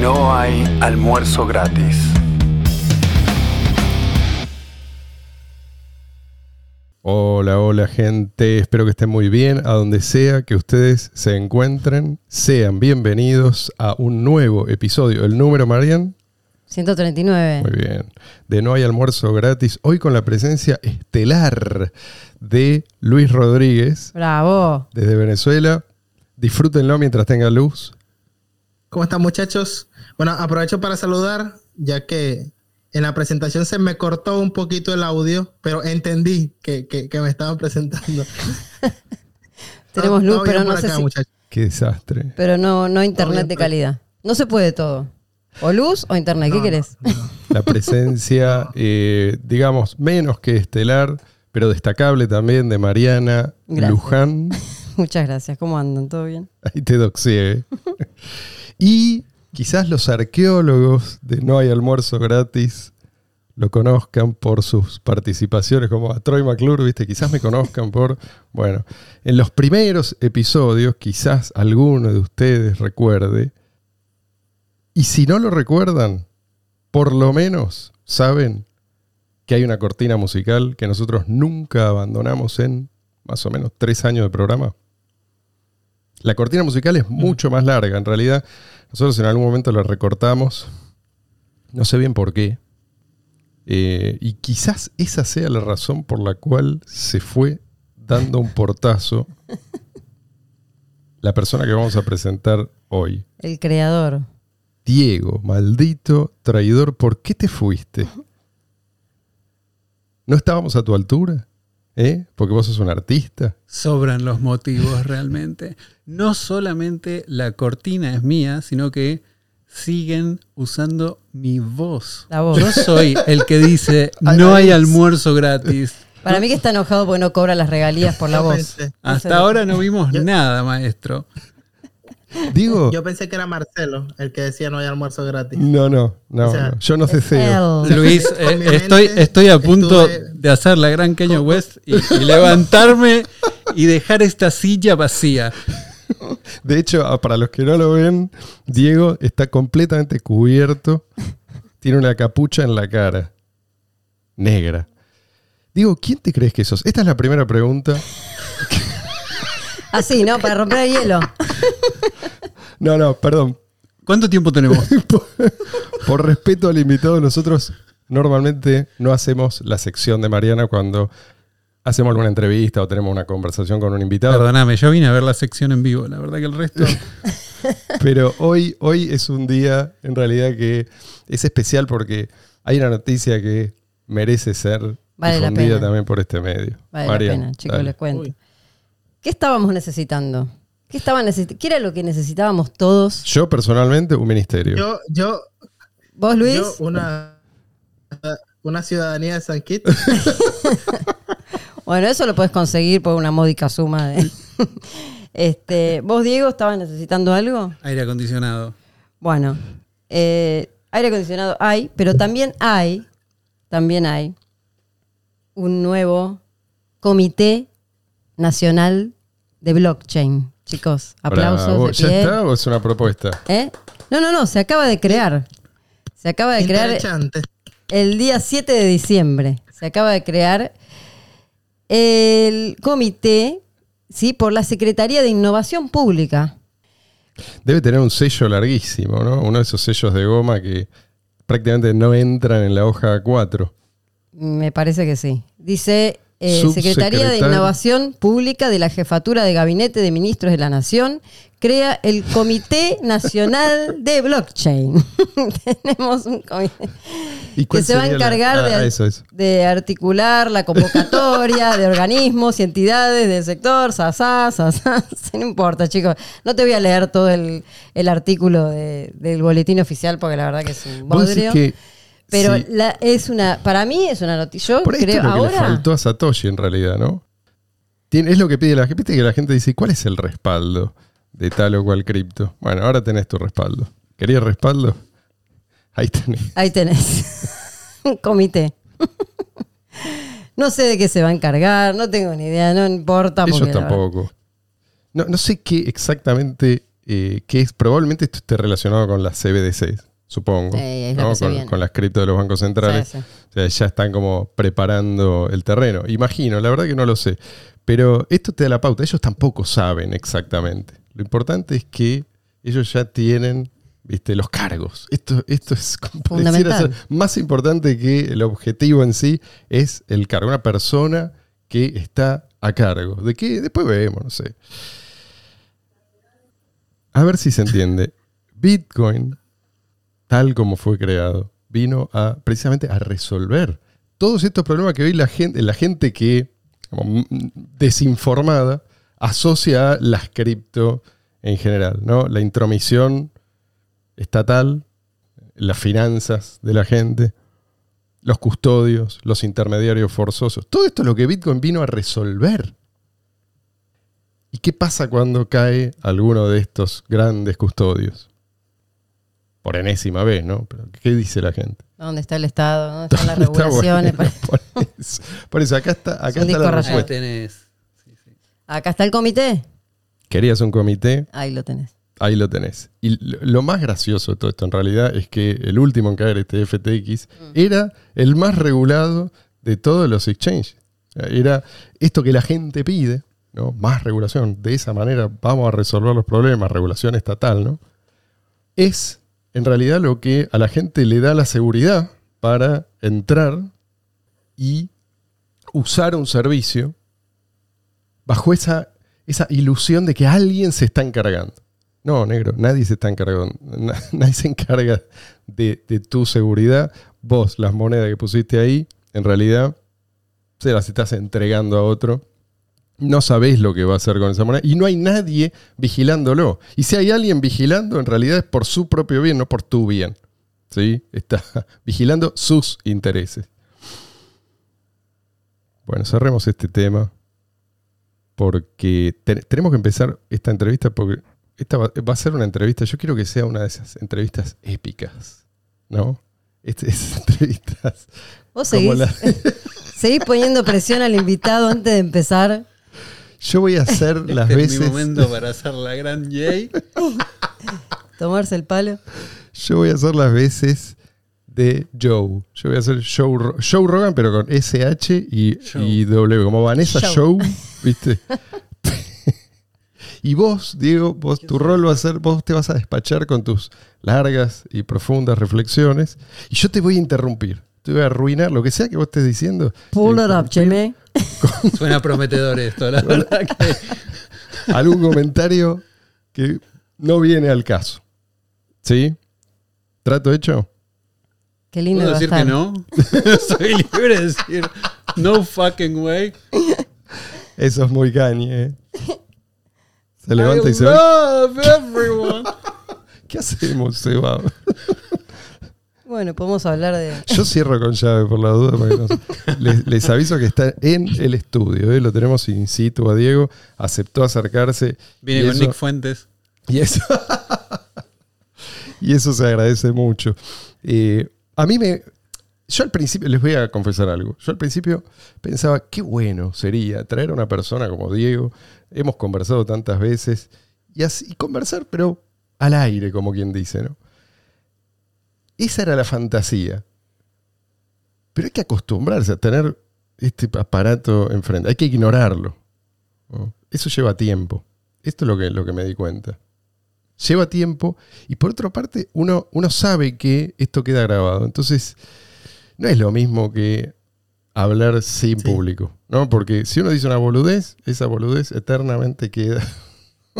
No hay almuerzo gratis. Hola, hola gente, espero que estén muy bien, a donde sea que ustedes se encuentren, sean bienvenidos a un nuevo episodio, el número Marian, 139. muy bien, de No hay almuerzo gratis, hoy con la presencia estelar de Luis Rodríguez Bravo. desde Venezuela, disfrútenlo mientras tenga luz, ¿Cómo están muchachos? Bueno, aprovecho para saludar, ya que en la presentación se me cortó un poquito el audio, pero entendí que, que- que me estaban presentando. Tenemos luz, pero no por sé acá, si, qué desastre. pero no, no internet de calidad. No se puede todo. O luz o internet, ¿qué No, querés? no, no. La presencia, eh, digamos, menos que estelar, pero destacable también de Mariana Gracias. Luján. Muchas gracias. ¿Cómo andan? ¿Todo bien? Ahí te doxié. y quizás los arqueólogos de No hay almuerzo gratis lo conozcan por sus participaciones, como a Troy McClure, ¿viste? Quizás me conozcan por. Bueno, en los primeros episodios, quizás alguno de ustedes recuerde. Y si no lo recuerdan, por lo menos saben que hay una cortina musical que nosotros nunca abandonamos en más o menos tres años de programa. La cortina musical es mucho más larga, en realidad. Nosotros en algún momento la recortamos. No sé bien por qué. Eh, y quizás esa sea la razón por la cual se fue dando un portazo la persona que vamos a presentar hoy. El creador. Diego, maldito traidor, ¿por qué te fuiste? ¿No estábamos a tu altura? ¿Eh? Porque vos sos un artista. Sobran los motivos realmente. No solamente la cortina es mía, sino que siguen usando mi voz. La voz. Yo soy el que dice no ay, hay es- almuerzo gratis. Para mí que está enojado porque no cobra las regalías por la voz. Hasta ahora no vimos nada, maestro. Diego, Yo pensé que era Marcelo el que decía no hay almuerzo gratis. no, no, no, O sea, no. yo no sé. Él. Luis, eh, estoy, estoy a punto estuve- de hacer la gran Kanye West y, y levantarme y dejar esta silla vacía. De hecho, ah, para los que no lo ven, Diego está completamente cubierto. Tiene una capucha en la cara. Negra. Diego, ¿quién te crees que sos? Esta es la primera pregunta. Así, ¿no? Para romper el hielo. No, no, perdón. ¿Cuánto tiempo tenemos? Por respeto al invitado, nosotros normalmente no hacemos la sección de Mariana cuando hacemos alguna entrevista o tenemos una conversación con un invitado. Perdóname, yo vine a ver la sección en vivo. La verdad que el resto. Pero hoy, hoy es un día, en realidad, que es especial porque hay una noticia que merece ser Vale la difundida pena. también por este medio. Vale Marian, la pena, chicos, dale. les cuento. Uy. ¿Qué estábamos necesitando? ¿Qué, estaba necesi- ¿Qué era lo que necesitábamos todos? Yo personalmente, un ministerio. Yo, yo, ¿Vos, Luis? yo una, una ciudadanía de San Kitts. Bueno, eso lo puedes conseguir por una módica suma de. este, ¿Vos, Diego, estabas necesitando algo? Aire acondicionado. Bueno, eh, aire acondicionado hay, pero también hay, también hay un nuevo Comité Nacional de Blockchain. Chicos, aplausos Bravo. de ¿Ya pie. está o es una propuesta? ¿Eh? No, no, no, se acaba de crear. Se acaba de crear Interesante. El día 7 de diciembre. Se acaba de crear el comité, ¿sí? Por la Secretaría de Innovación Pública. Debe tener un sello larguísimo, ¿no? Uno de esos sellos de goma que prácticamente no entran en la hoja 4. Me parece que sí. Dice eh. Secretaría de Innovación Pública de la Jefatura de Gabinete de Ministros de la Nación crea el Comité Nacional de Blockchain. Tenemos un comité ¿Y que se va a la- encargar de, Ah, ar- eso, eso. de articular la convocatoria de organismos y entidades del sector, sasá, sasá, no importa, chicos. No te voy a leer todo el, el artículo de- del boletín oficial porque la verdad que es un bodrio. Pero sí, la, es una, para mí es una noticia. Yo por esto creo es lo que le ahora. faltó a Satoshi en realidad, ¿no? Tiene- es lo que pide la gente. Que la gente dice, ¿cuál es el respaldo de tal o cual cripto? Bueno, ahora tenés tu respaldo. ¿Querías respaldo? Ahí tenés. Ahí tenés. un comité. no sé de qué se va a encargar, no tengo ni idea, no importa. Verdad- tampoco. No, no sé qué exactamente eh, que es probablemente esto esté relacionado con las CBDC, supongo. Con, las cripto de los bancos centrales. Sí, sí. O sea, ya están como preparando el terreno. Imagino, la verdad que no lo sé. Pero esto te da la pauta. Ellos tampoco saben exactamente. Lo importante es que ellos ya tienen ¿viste? los cargos. Esto, esto es Fundamental. ser más importante que el objetivo en sí, es el cargo. Una persona que está a cargo. ¿De qué? Después vemos, no sé. A ver si se entiende. Bitcoin, tal como fue creado, vino a precisamente a resolver todos estos problemas que hoy la gente, la gente que como, mm, desinformada asocia a las cripto en general, ¿no? La intromisión estatal, las finanzas de la gente, los custodios, los intermediarios forzosos. Todo esto es lo que Bitcoin vino a resolver. ¿Y qué pasa cuando cae alguno de estos grandes custodios? Por enésima vez, ¿no? Pero ¿Qué dice la gente? ¿Dónde está el Estado? ¿Dónde están las Está regulaciones? bueno, por, eso, Por eso, acá está, acá Es está la disco rayado. Ahí respuesta. tenés. Sí, sí. Acá está el comité. Querías un comité, Ahí lo tenés. ahí lo tenés. Y lo, lo más gracioso de todo esto, en realidad, es que el último en caer, este FTX, era el más regulado de todos los exchanges. Era esto que la gente pide, ¿no? Más regulación. De esa manera vamos a resolver los problemas, regulación estatal, ¿no? Es en realidad lo que a la gente le da la seguridad para entrar y usar un servicio bajo esa, esa ilusión de que alguien se está encargando. No, negro, nadie se está encargando. Na- Nadie se encarga de, de tu seguridad. Vos, las monedas que pusiste ahí, en realidad, se las estás entregando a otro. No sabés lo que va a hacer con esa moneda. Y no hay nadie vigilándolo. Y si hay alguien vigilando, en realidad es por su propio bien, no por tu bien. ¿Sí? Está vigilando sus intereses. Bueno, cerremos este tema porque te- tenemos que empezar esta entrevista porque esta va, va a ser una entrevista, yo quiero que sea una de esas entrevistas épicas, ¿no? Este- esas entrevistas Vos seguís, la- seguís poniendo presión al invitado antes de empezar. Yo voy a hacer las Este es mi veces, momento para hacer la gran J. Tomarse el palo. yo voy a hacer las veces de Joe. Yo voy a hacer Joe, Ro- Joe Rogan, pero con SH y, y W, como Vanessa. Joe, ¿viste? y vos, Diego, vos, tu rol va a ser, vos te vas a despachar con tus largas y profundas reflexiones y yo te voy a interrumpir. Te voy a arruinar lo que sea que vos estés diciendo. Pull it up, Jimmy. Suena prometedor esto, la verdad que. algún comentario que no viene al caso. ¿Sí? ¿Trato hecho? Qué lindo ¿Puedo decir que no? Soy libre de decir no fucking way. Eso es muy cañe. ¿eh? Se levanta I y se va. love everyone. ¿Qué hacemos, Seba? Bueno, podemos hablar de. Yo cierro con llave por la duda. para que no les, les aviso que está en el estudio. ¿eh? Lo tenemos in situ a Diego. Aceptó acercarse. Viene con eso- Nick Fuentes. Y eso, y eso se agradece mucho. Eh, a mí me. Yo al principio, les voy a confesar algo. Yo al principio pensaba, qué bueno sería traer a una persona como Diego. Hemos conversado tantas veces. Y, así, y conversar, pero al aire, como quien dice, ¿no? Esa era la fantasía. Pero hay que acostumbrarse a tener este aparato enfrente. Hay que ignorarlo. ¿no? Eso lleva tiempo. Esto es lo que, lo que me di cuenta. Lleva tiempo y por otra parte uno, uno sabe que esto queda grabado. Entonces, no es lo mismo que hablar sin Sí. público, ¿no? Porque si uno dice una boludez, esa boludez eternamente queda.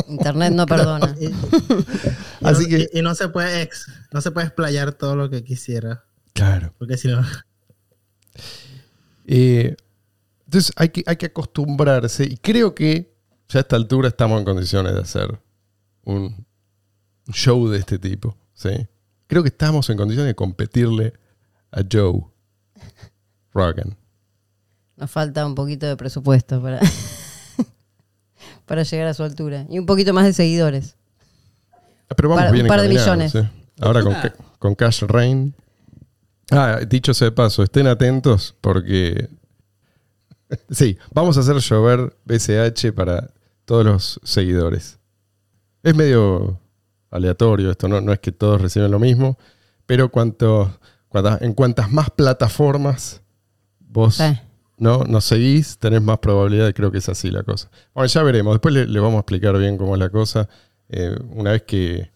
Internet no perdona. Y, y Así no, que- y- y no se puede ex, no se puede explayar todo lo que quisiera. Claro. Porque si no. Eh, entonces hay que, hay que acostumbrarse y creo que ya a esta altura estamos en condiciones de hacer un show de este tipo. ¿sí? Creo que estamos en condiciones de competirle a Joe Rogan. Nos falta un poquito de presupuesto para, para llegar a su altura. Y un poquito más de seguidores. Ah, Pero vamos Par- bien un par de millones. ¿sí? Ahora con, Ah. con Cash Rain. Ah, dicho sea de paso, estén atentos porque. Sí, vamos a hacer llover BCH para todos los seguidores. Es medio aleatorio esto, no, no es que todos reciben lo mismo, pero cuanto, cuanta- en cuantas más plataformas vos Sí. No nos seguís, tenés más probabilidad, creo que es así la cosa. Bueno, ya veremos, después le, le vamos a explicar bien cómo es la cosa, eh, una vez que,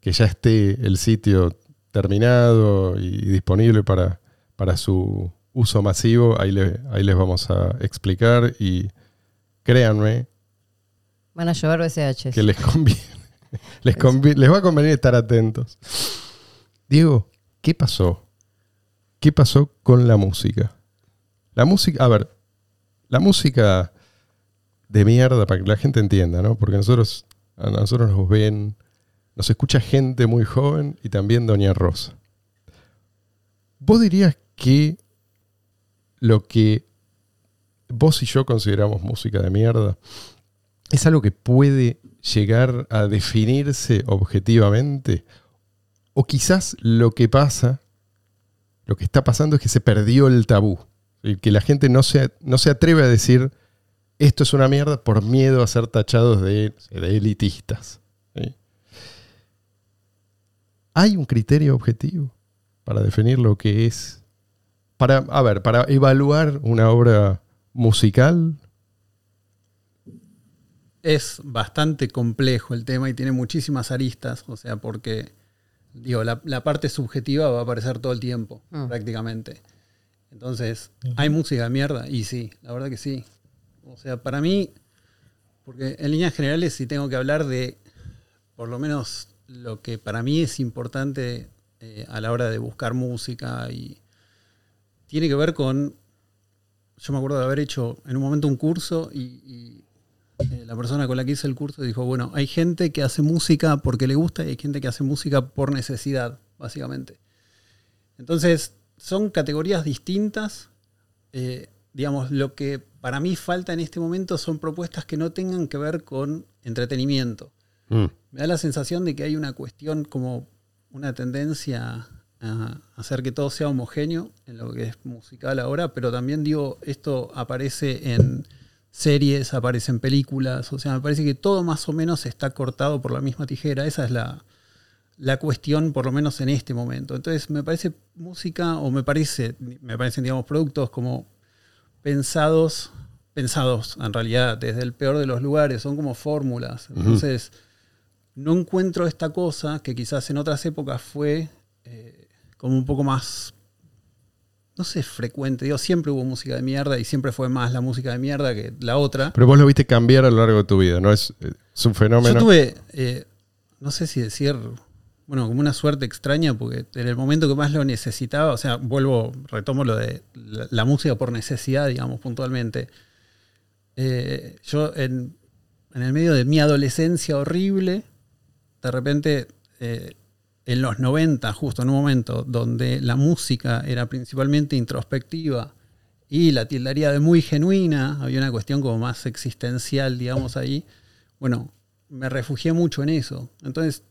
que ya esté el sitio terminado y disponible para, para su uso masivo, ahí, le- ahí les vamos a explicar y créanme Van a llover BCH. que les conviene. Les, convi- les va a convenir estar atentos. Diego, ¿qué pasó? ¿Qué pasó con la música? La música, a ver, la música de mierda, para que la gente entienda, ¿no? Porque nosotros, a nosotros nos ven, nos escucha gente muy joven y también Doña Rosa. ¿Vos dirías que lo que vos y yo consideramos música de mierda es algo que puede llegar a definirse objetivamente? O quizás lo que pasa, lo que está pasando es que se perdió el tabú. Y que la gente no se, no se atreve a decir esto es una mierda por miedo a ser tachados de, de elitistas. ¿sí? ¿Hay un criterio objetivo para definir lo que es? Para, a ver, para evaluar una obra musical, Es bastante complejo el tema y tiene muchísimas aristas, o sea, porque digo, la, la parte subjetiva va a aparecer todo el tiempo, Mm. prácticamente. Entonces, ¿hay música de mierda? Y sí, la verdad que sí. O sea, para mí, porque en líneas generales, si tengo que hablar de por lo menos lo que para mí es importante eh, a la hora de buscar música y tiene que ver con, yo me acuerdo de haber hecho en un momento un curso y, y, eh, la persona con la que hice el curso dijo, bueno, hay gente que hace música porque le gusta y hay gente que hace música por necesidad, básicamente. Entonces, son categorías distintas. Eh, digamos, lo que para mí falta en este momento son propuestas que no tengan que ver con entretenimiento. mm, Me da la sensación de que hay una cuestión como una tendencia a hacer que todo sea homogéneo en lo que es musical ahora, pero también digo, esto aparece en series, aparece en películas, o sea, me parece que todo más o menos está cortado por la misma tijera, esa es la, la cuestión por lo menos en este momento. Entonces me parece música o me parece, me parecen digamos productos como pensados, pensados en realidad desde el peor de los lugares, son como fórmulas. Entonces no encuentro esta cosa que quizás en otras épocas fue eh, como un poco más, no sé, frecuente. Digo, siempre hubo música de mierda y siempre fue más la música de mierda que la otra. pero vos lo viste cambiar a lo largo de tu vida, ¿no? Es, es un fenómeno. Yo tuve, eh, no sé si decir, bueno, como una suerte extraña, porque en el momento que más lo necesitaba, o sea, vuelvo, retomo lo de la, música por necesidad, digamos, puntualmente. Eh, yo en, en el medio de mi adolescencia horrible, de repente, eh, en los 90, justo en un momento donde la música era principalmente introspectiva y la tildaría de muy genuina, había una cuestión como más existencial, digamos, ahí. Bueno, me refugié mucho en eso. Entonces,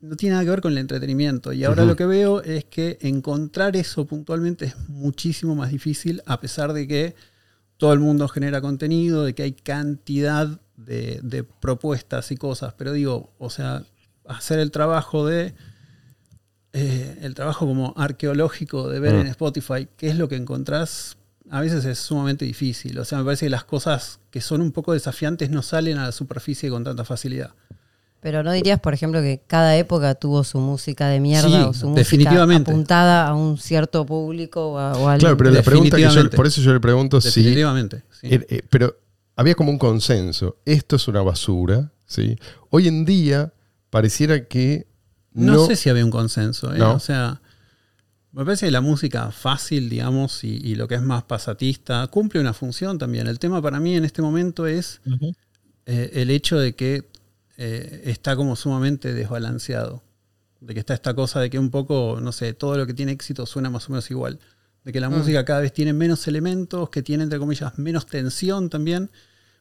no tiene nada que ver con el entretenimiento. Y ahora lo que veo es que encontrar eso puntualmente es muchísimo más difícil, a pesar de que todo el mundo genera contenido, de que hay cantidad de, de propuestas y cosas. Pero digo, o sea, hacer el trabajo de. eh, el trabajo como arqueológico de ver en Spotify qué es lo que encontrás, a veces es sumamente difícil. O sea, me parece que las cosas que son un poco desafiantes no salen a la superficie con tanta facilidad. Pero no dirías, por ejemplo, que cada época tuvo su música de mierda Sí, o su música definitivamente. apuntada a un cierto público o a, o a Claro, pero la pregunta que yo, Definitivamente. por eso yo le pregunto si Definitivamente. sí. Eh, eh, pero había como un consenso. Esto es una basura. ¿sí? Hoy en día pareciera que No, no. sé si había un consenso. ¿eh? No. O sea, me parece que la música fácil, digamos, y, y lo que es más pasatista, cumple una función también. El tema para mí en este momento es eh, el hecho de que eh, está como sumamente desbalanceado. De que está esta cosa de que un poco, no sé, todo lo que tiene éxito suena más o menos igual. De que la música cada vez tiene menos elementos, que tiene, entre comillas, menos tensión también.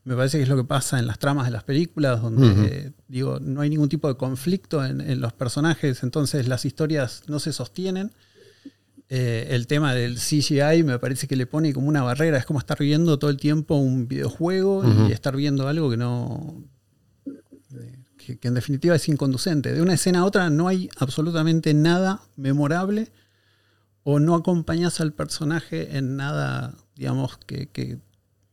Me parece que es lo que pasa en las tramas de las películas, donde, eh, digo, no hay ningún tipo de conflicto en, en los personajes, entonces las historias no se sostienen. Eh, el tema del CGI me parece que le pone como una barrera, es como estar viendo todo el tiempo un videojuego y estar viendo algo que no, que, que en definitiva es inconducente. De una escena a otra no hay absolutamente nada memorable o no acompañas al personaje en nada, digamos, que, que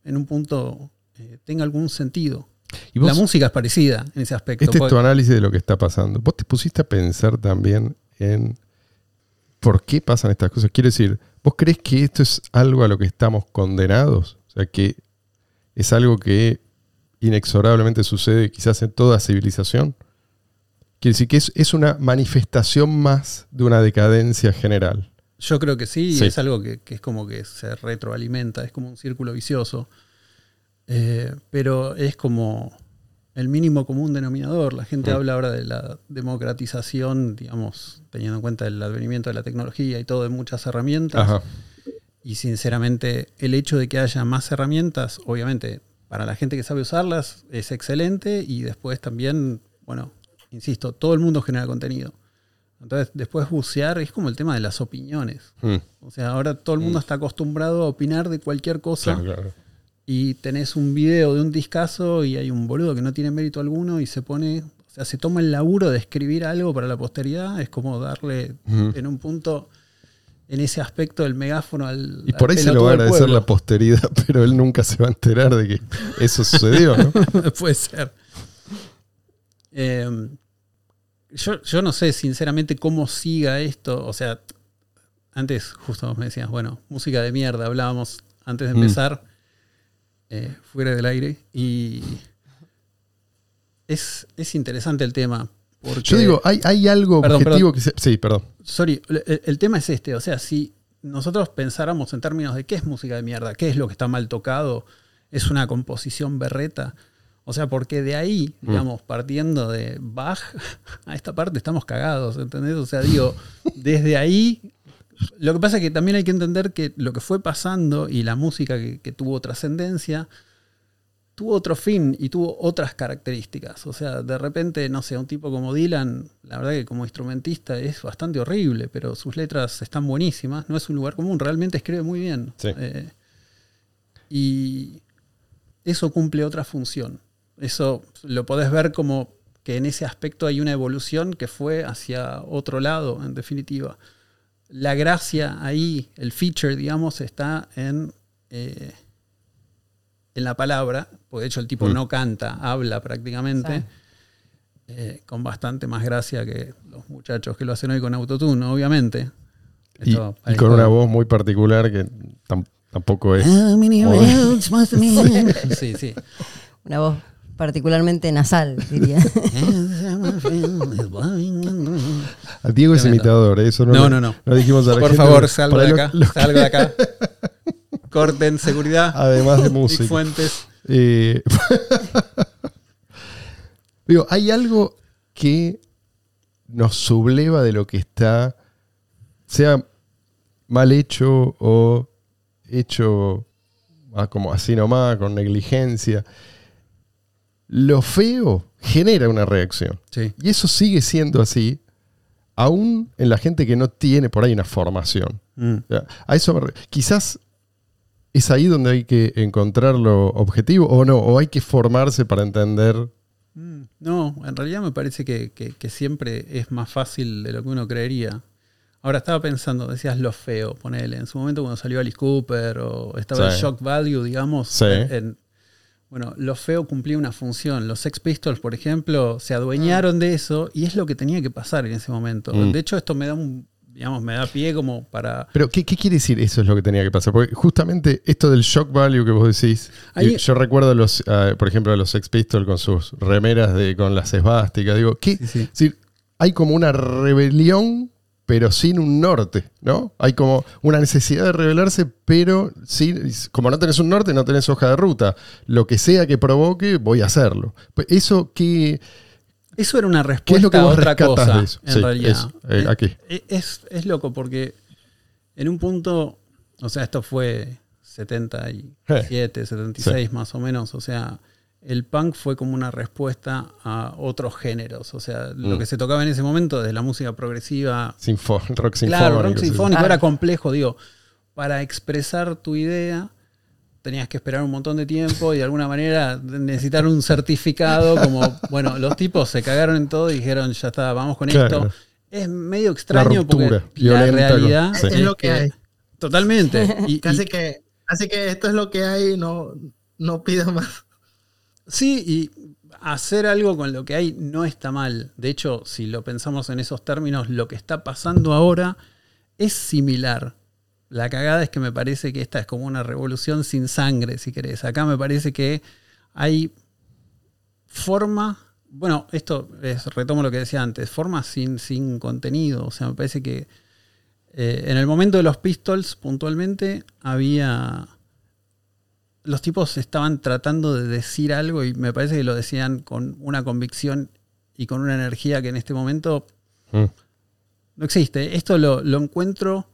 en un punto eh, tenga algún sentido. Y vos- La música es parecida en ese aspecto. Este es tu análisis de lo que está pasando. ¿Vos te pusiste a pensar también en por qué pasan estas cosas? Quiero decir, ¿vos crees que esto es algo a lo que estamos condenados? O sea, que es algo que inexorablemente sucede quizás en toda civilización. Quiere decir que es, es una manifestación más de una decadencia general. Yo creo que sí, Sí. es algo que, que es como que se retroalimenta, es como un círculo vicioso. Eh, pero es como el mínimo común denominador. La gente Mm. habla ahora de la democratización, digamos, teniendo en cuenta el advenimiento de la tecnología y todo, de muchas herramientas. Ajá. Y sinceramente, el hecho de que haya más herramientas, obviamente, para la gente que sabe usarlas, es excelente. Y después también, bueno, insisto, todo el mundo genera contenido. Entonces, después bucear es como el tema de las opiniones. Mm, O sea, ahora todo el mundo está acostumbrado a opinar de cualquier cosa claro, claro. y tenés un video de un discazo y hay un boludo que no tiene mérito alguno y se pone, o sea, se toma el laburo de escribir algo para la posteridad, es como darle Ujú. en un punto, en ese aspecto, el megáfono al. Y por ahí se lo va a del agradecer la posteridad, pero él nunca se va a enterar de que eso sucedió, ¿no? Puede ser. Eh, yo, yo no sé sinceramente cómo siga esto. O sea, antes justo me decías, bueno, música de mierda, hablábamos antes de Mm. empezar, eh, fuera del aire. Y es, es interesante el tema. Porque, Yo digo, hay, hay algo Perdón, objetivo que se- Sí, perdón. sorry, el, el tema es este. O sea, si nosotros pensáramos en términos de qué es música de mierda, qué es lo que está mal tocado, es una composición berreta. O sea, porque de ahí, Mm. digamos, partiendo de Bach a esta parte estamos cagados, ¿entendés? O sea, digo, desde ahí. Lo que pasa es que también hay que entender que lo que fue pasando y la música que, que tuvo trascendencia tuvo otro fin y tuvo otras características. O sea, de repente, no sé, un tipo como Dylan, la verdad que como instrumentista es bastante horrible, pero sus letras están buenísimas. No es un lugar común, realmente escribe muy bien. Sí. Eh, y eso cumple otra función. Eso lo podés ver como que en ese aspecto hay una evolución que fue hacia otro lado, en definitiva. La gracia ahí, el feature, digamos, está en, eh, en la palabra, porque de hecho el tipo Mm. no canta, habla prácticamente, Sí. eh, con bastante más gracia que los muchachos que lo hacen hoy con autotune, obviamente. Y, Esto y para con una voz muy particular que tam- tampoco es. Sí, sí. Una voz particularmente nasal, diría. A Diego es imitador, ¿eh? eso no, No, lo- no, no. lo dijimos a la Por gente, favor, salgo de lo- acá. lo- Salgo de acá. Corten seguridad. Además de Nick música. Fuentes. Eh, digo, hay algo que nos subleva de lo que está, sea mal hecho o hecho ah, como así nomás, con negligencia. Lo feo genera una reacción. Sí. Y eso sigue siendo así, aún en la gente que no tiene por ahí una formación. Mm. A eso me quizás es ahí donde hay que encontrar lo objetivo o no, o hay que formarse para entender. Mm, No, en realidad me parece que, que- que siempre es más fácil de lo que uno creería. Ahora estaba pensando, decías lo feo, ponele. En su momento cuando salió Alice Cooper o estaba Sí. el shock value, digamos. Sí. en- en- bueno, lo feo cumplía una función. Los Sex Pistols, por ejemplo, se adueñaron de eso y es lo que tenía que pasar en ese momento. Mm. De hecho, esto me da un, digamos, me da pie como para. Pero, ¿qué, qué quiere decir eso es lo que tenía que pasar? Porque justamente esto del shock value que vos decís, Ahí- yo, recuerdo, los, ah, por ejemplo, a los Sex Pistols con sus remeras de, con las esvásticas. Digo, ¿qué? Sí, sí. Es decir, hay como una rebelión, pero sin un norte, ¿no? Hay como una necesidad de rebelarse, pero sin, como no tenés un norte, no tenés hoja de ruta. Lo que sea que provoque, voy a hacerlo. Pues eso que... Eso era una respuesta ¿Qué es lo que a vos otra cosa, de eso? en Sí, realidad. eso. Eh. Eh, Es, es loco porque en un punto, o sea, esto fue 77, 76 más o menos, o sea, el punk fue como una respuesta a otros géneros, o sea, lo Mm. que se tocaba en ese momento, desde la música progresiva, Sinfo- rock sinfónico. claro, rock sinfónico Ah. era complejo, digo, para expresar tu idea tenías que esperar un montón de tiempo y de alguna manera necesitar un certificado, como, bueno, los tipos se cagaron en todo y dijeron, ya está, vamos con Claro. esto. Es medio extraño ruptura porque la violenta con- realidad Sí. Es lo que hay. Totalmente. Y- Casi y- que, así que esto es lo que hay, no, no pido más. Sí, y hacer algo con lo que hay no está mal. De hecho, si lo pensamos en esos términos, lo que está pasando ahora es similar. La cagada es que me parece que esta es como una revolución sin sangre, si querés. Acá me parece que hay forma. Bueno, esto es, retomo lo que decía antes, forma sin, sin contenido. O sea, me parece que eh, en el momento de los Pistols, puntualmente, había los tipos estaban tratando de decir algo y me parece que lo decían con una convicción y con una energía que en este momento Mm. no existe. Esto lo, lo encuentro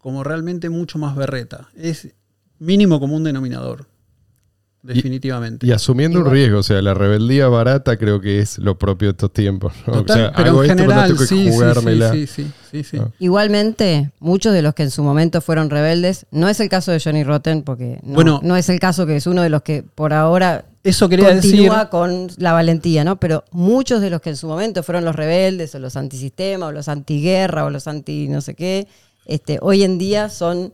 como realmente mucho más berreta. Es mínimo como un denominador. Definitivamente. Y asumiendo un riesgo, o sea, la rebeldía barata creo que es lo propio de estos tiempos. ¿no? Total, o sea, pero hago en esto, pero general, tengo que sí, sí, jugármela. sí, sí, sí, sí. Ah. Igualmente, muchos de los que en su momento fueron rebeldes, no es el caso de Johnny Rotten, porque no, Bueno. no es el caso que es uno de los que por ahora Eso quería decir. continúa con la valentía, ¿no? Pero muchos de los que en su momento fueron los rebeldes, o los antisistema, o los antiguerra, o los anti no sé qué, este, hoy en día son,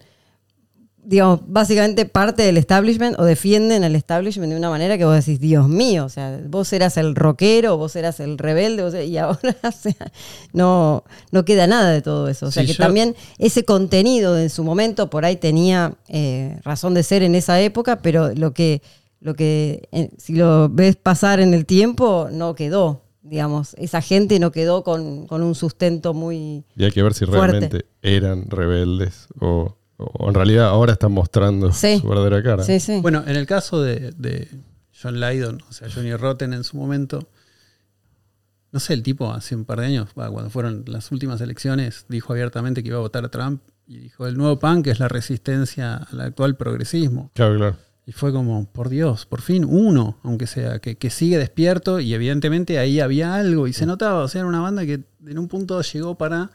digamos, básicamente parte del establishment o defienden el establishment de una manera que vos decís, Dios mío, o sea, vos eras el rockero, vos eras el rebelde, vos eras- y ahora o sea, no, no queda nada de todo eso. O sea Sí, que yo- también ese contenido de en su momento por ahí tenía eh, razón de ser en esa época, pero lo que, lo que eh, si lo ves pasar en el tiempo, no quedó. Digamos, esa gente no quedó con, con un sustento muy... Y hay que ver si Fuerte. realmente eran rebeldes o, o en realidad ahora están mostrando Sí. su verdadera cara. Sí, sí. Bueno, en el caso de, de John Lydon, o sea, Johnny Rotten en su momento, no sé, el tipo hace un par de años, cuando fueron las últimas elecciones, dijo abiertamente que iba a votar a Trump y dijo, el nuevo punk es la resistencia al actual progresismo. Claro, claro. Y fue como, por Dios, por fin uno, aunque sea, que, que sigue despierto y evidentemente ahí había algo y se notaba, o sea, era una banda que en un punto llegó para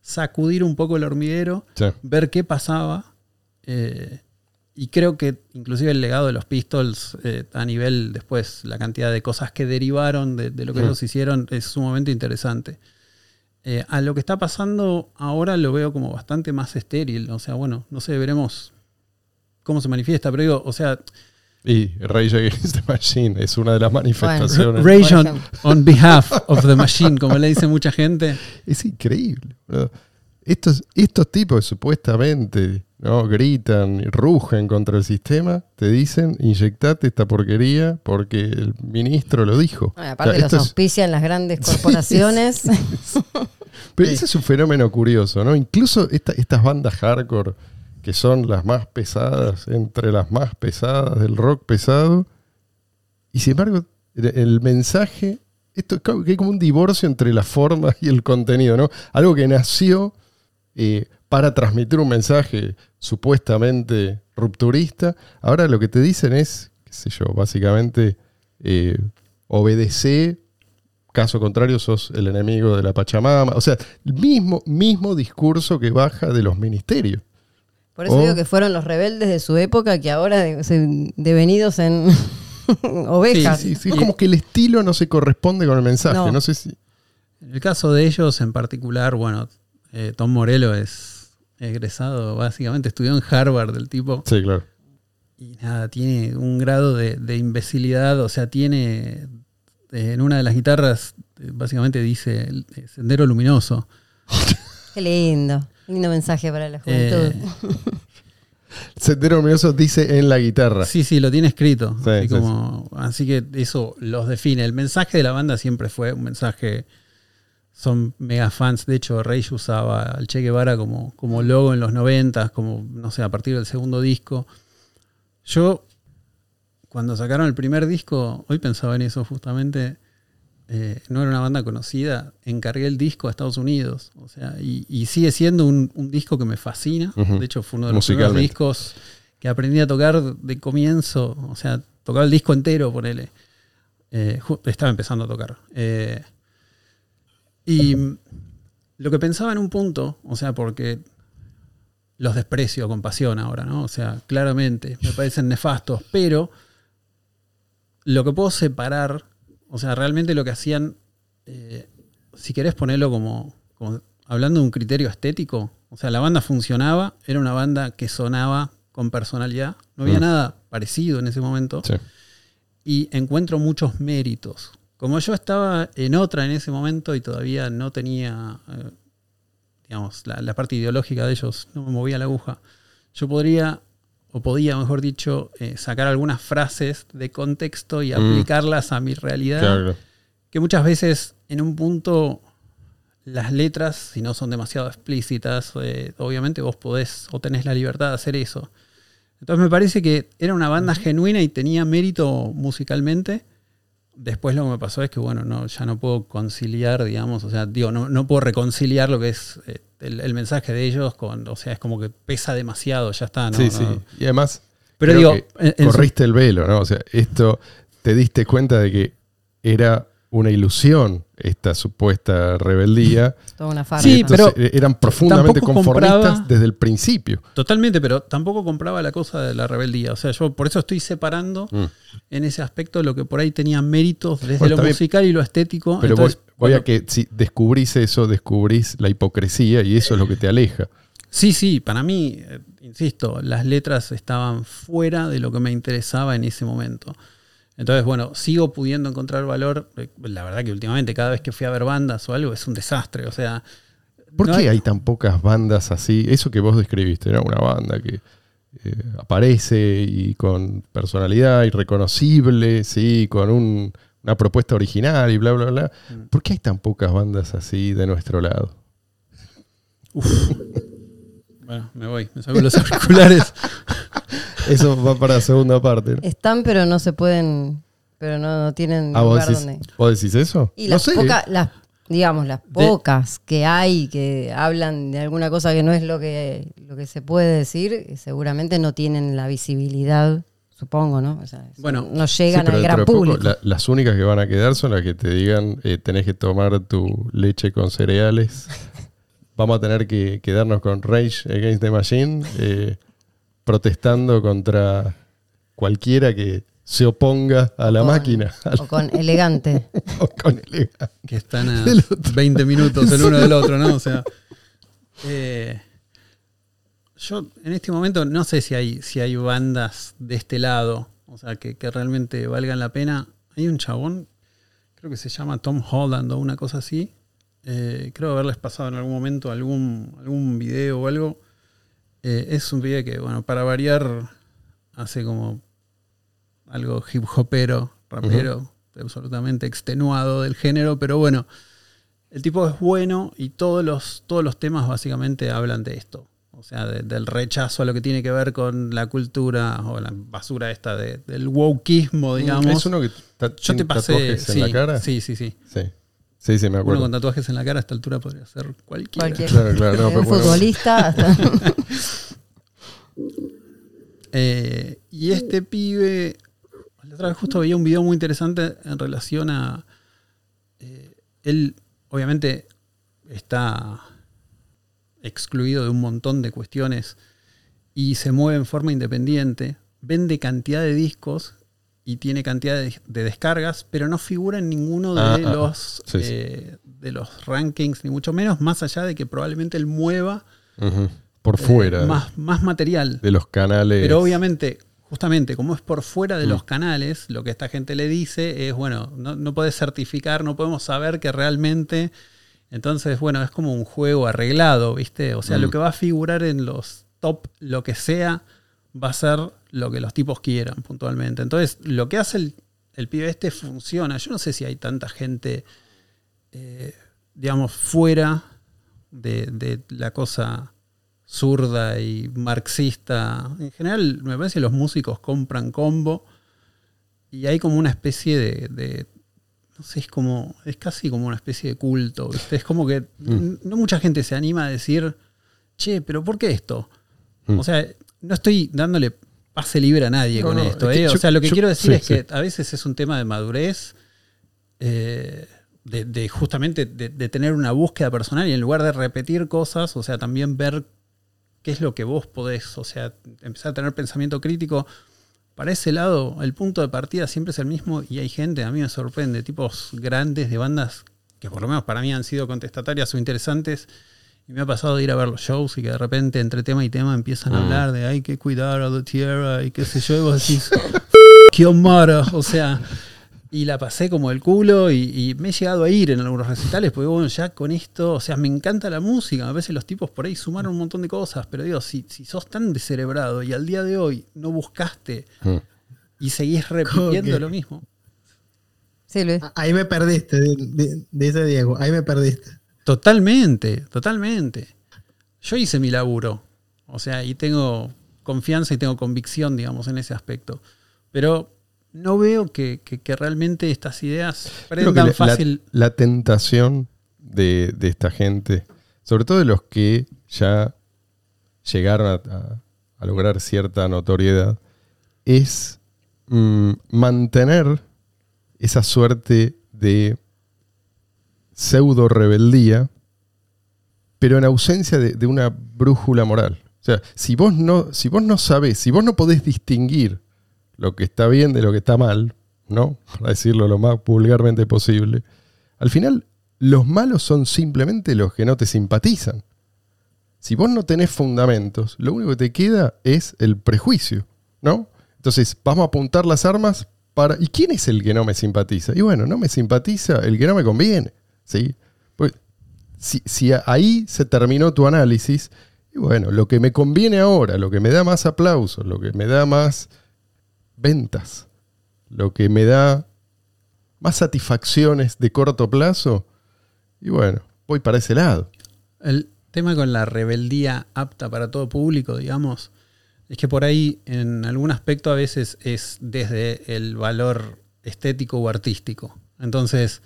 sacudir un poco el hormiguero Sí. ver qué pasaba. eh, y creo que inclusive el legado de los Pistols eh, a nivel después, la cantidad de cosas que derivaron de, de lo que ellos hicieron es sumamente interesante. Eh, a lo que está pasando ahora lo veo como bastante más estéril. O sea, bueno, no sé, veremos cómo se manifiesta, pero digo, o sea, Y Rage Against the Machine es una de las manifestaciones. Rage Por on, behalf of the machine, como le dice mucha gente. Es increíble. Estos, estos tipos que supuestamente ¿no? gritan y rugen contra el sistema, te dicen inyectate esta porquería porque el ministro lo dijo. Bueno, aparte O sea, los esto es- auspician las grandes corporaciones. Pero Sí. ese es un fenómeno curioso, ¿no? Incluso esta- estas bandas hardcore, que son las más pesadas, entre las más pesadas del rock pesado, y sin embargo, el, mensaje, esto que hay como un divorcio entre la forma y el contenido, ¿no? Algo que nació eh, para transmitir un mensaje supuestamente rupturista, ahora lo que te dicen es, qué sé yo, básicamente, eh, obedece Caso contrario, sos el enemigo de la Pachamama. O sea, el mismo, mismo discurso que baja de los ministerios. Por eso O- digo que fueron los rebeldes de su época que ahora de- se- devenidos en ovejas. Sí, sí, es como que el estilo no se corresponde con el mensaje. No, No. sé si. En el caso de ellos en particular, bueno, eh, Tom Morello es egresado, básicamente estudió en Harvard el tipo. Sí, claro. Y nada, tiene un grado de, de imbecilidad, o sea, tiene eh, en una de las guitarras, eh, básicamente dice el- Sendero Luminoso. Qué lindo. Lindo mensaje para la juventud. Eh, Sendero Luminoso dice en la guitarra. sí, sí, lo tiene escrito. Sí, así, sí, como- así que eso los define. El mensaje de la banda siempre fue un mensaje. Son mega fans. De hecho, Rage usaba al Che Guevara como, como logo en los noventas, como, no sé, a partir del segundo disco. Yo, cuando sacaron el primer disco, hoy pensaba en eso justamente. Eh, no era una banda conocida, encargué el disco a Estados Unidos. O sea, y, y sigue siendo un, un disco que me fascina. De hecho, fue uno de los primeros discos que aprendí a tocar de comienzo. O sea, tocaba el disco entero, ponele. Eh, estaba empezando a tocar. Eh, y lo que pensaba en un punto, o sea, porque los desprecio con pasión ahora, ¿no? O sea, claramente me parecen nefastos, pero lo que puedo separar, o sea, realmente lo que hacían, eh, si querés ponerlo como, como hablando de un criterio estético, o sea, la banda funcionaba, era una banda que sonaba con personalidad, no había Mm. nada parecido en ese momento Sí. y encuentro muchos méritos. Como yo estaba en otra en ese momento y todavía no tenía, eh, digamos, la, la parte ideológica de ellos, no me movía la aguja, yo podría, o podía, mejor dicho, eh, sacar algunas frases de contexto y Mm. aplicarlas a mi realidad, Claro. que muchas veces en un punto las letras, si no son demasiado explícitas, eh, obviamente vos podés o tenés la libertad de hacer eso. Entonces me parece que era una banda genuina y tenía mérito musicalmente. Después lo que me pasó es que, bueno, no, ya no puedo conciliar, digamos, o sea, digo, no, no puedo reconciliar lo que es eh, el, el mensaje de ellos con, o sea, es como que pesa demasiado, ya está, ¿no? sí, No- sí. Y además, Pero digo, que en- en su- corriste el velo, ¿no? O sea, esto te diste cuenta de que era una ilusión esta supuesta rebeldía. Toda una farsa. Sí, pero eh, eran profundamente conformistas compraba- desde el principio. Totalmente, pero tampoco compraba la cosa de la rebeldía. O sea, yo por eso estoy separando Mm. en ese aspecto lo que por ahí tenía méritos desde Bueno, lo musical y lo estético. Pero Entonces, voy, voy a que si descubrís eso, descubrís la hipocresía y eso es lo que te aleja. Sí, sí, para mí, eh, insisto, las letras estaban fuera de lo que me interesaba en ese momento. Entonces, bueno, sigo pudiendo encontrar valor. La verdad que últimamente cada vez que fui a ver bandas o algo es un desastre. O sea, ¿Por no qué hay tan pocas bandas así? Eso que vos describiste, era una banda que eh, aparece y con personalidad irreconocible, sí, con un- una propuesta original y bla, bla, bla. Mm. ¿Por qué hay tan pocas bandas así de nuestro lado? Bueno, me voy, me saco los auriculares. Eso va para la segunda parte. ¿no? Están, pero no se pueden, pero no, no tienen Ah, ¿vos lugar decís, donde. vos decís eso? Y no las sé. pocas, las, digamos, las pocas que hay que hablan de alguna cosa que no es lo que, lo que se puede decir, eh, seguramente no tienen la visibilidad, supongo, ¿no? O sea, Bueno, no Sí, llegan pero al gran de poco, público. la- las únicas que van a quedar son las que te digan eh, tenés que tomar tu leche con cereales. Vamos a tener que quedarnos con Rage Against the Machine, eh, protestando contra cualquiera que se oponga a la Con- máquina. O con elegante. O con el- que están a Del otro. 20 minutos el uno del otro, ¿no? O sea, eh, yo en este momento no sé si hay, si hay bandas de este lado, o sea, que, que realmente valgan la pena. Hay un chabón, creo que se llama Tom Holland o una cosa así. Eh, creo haberles pasado en algún momento algún, algún video o algo. Eh, es un video que, bueno, para variar, hace como algo hip hopero, rapero, absolutamente extenuado del género, pero bueno, el tipo es bueno y todos los, todos los temas básicamente hablan de esto. O sea, de- del rechazo a lo que tiene que ver con la cultura o la basura esta de- del wokeismo, digamos. ¿Es uno que ta- Yo te pasé. tatuajes Sí, en la cara? sí, sí, sí. Sí, sí, sí, me Uno acuerdo. con tatuajes en la cara a esta altura podría ser cualquiera. Cualquier, Claro, claro, no, pero bueno. futbolista hasta- Eh, y este pibe, la otra vez justo veía un video muy interesante en relación a... eh, él obviamente está excluido de un montón de cuestiones y se mueve en forma independiente, vende cantidad de discos y tiene cantidad de, de descargas, pero no figura en ninguno de Ah, ah, los sí, sí. eh, de los rankings, ni mucho menos, más allá de que probablemente él mueva. Por eh, fuera más, más material. de los canales. Pero obviamente, justamente, como es por fuera de Mm. los canales, lo que esta gente le dice es, bueno, no, no podés certificar, no podemos saber que realmente... Entonces, bueno, es como un juego arreglado, ¿viste? O sea, Mm. lo que va a figurar en los top, lo que sea, va a ser lo que los tipos quieran puntualmente. Entonces, lo que hace el, el pibe este funciona. Yo no sé si hay tanta gente, eh, digamos, fuera de, de la cosa zurda y marxista. En general, me parece que los músicos compran combo y hay como una especie de, de- no sé, es como, es casi como una especie de culto, ¿viste? Es como que n- no mucha gente se anima a decir, che, pero ¿por qué esto? Mm. O sea, no estoy dándole pase libre a nadie No, con no, esto, es que ¿eh? yo- o sea, lo que yo- quiero decir sí, es que sí. a veces es un tema de madurez, eh, de, de justamente de, de tener una búsqueda personal y en lugar de repetir cosas, o sea, también ver qué es lo que vos podés, o sea, empezar a tener pensamiento crítico. Para ese lado, el punto de partida siempre es el mismo y hay gente, a mí me sorprende, tipos grandes de bandas que por lo menos para mí han sido contestatarias o interesantes. Y me ha pasado de ir a ver los shows y que de repente entre tema y tema empiezan a Mm. hablar de hay que cuidar a la tierra y qué sé yo, y vos decís, qué Omara, o sea, y la pasé como el culo y, y me he llegado a ir en algunos recitales, porque bueno, ya con esto, o sea, me encanta la música, a veces los tipos por ahí sumaron un montón de cosas, pero digo, si, si sos tan descerebrado y al día de hoy no buscaste Mm. y seguís repitiendo lo mismo. Sí, Luis. Ah, Ahí me perdiste, di- di- dice Diego. Ahí me perdiste. Totalmente, totalmente. Yo hice mi laburo, o sea, y tengo confianza y tengo convicción, digamos, en ese aspecto. Pero no veo que, que- que realmente estas ideas prendan la, fácil. la tentación de, de esta gente, sobre todo de los que ya llegaron a, a- a lograr cierta notoriedad, es mm, mantener esa suerte de pseudo rebeldía, pero en ausencia de, una brújula moral. O sea, si vos no, si vos no sabés, si vos no podés distinguir lo que está bien de lo que está mal, ¿no? Para decirlo lo más vulgarmente posible, al final los malos son simplemente los que no te simpatizan. Si vos no tenés fundamentos, lo único que te queda es el prejuicio, ¿no? Entonces, vamos a apuntar las armas para... ¿Y quién es el que no me simpatiza? Y bueno, no me simpatiza el que no me conviene, ¿sí? Pues, si, si ahí se terminó tu análisis, y bueno, lo que me conviene ahora, lo que me da más aplausos, lo que me da más ventas, lo que me da más satisfacciones de corto plazo, y bueno, voy para ese lado. El tema con la rebeldía apta para todo público, digamos, es que por ahí en algún aspecto a veces es desde el valor estético o artístico. Entonces,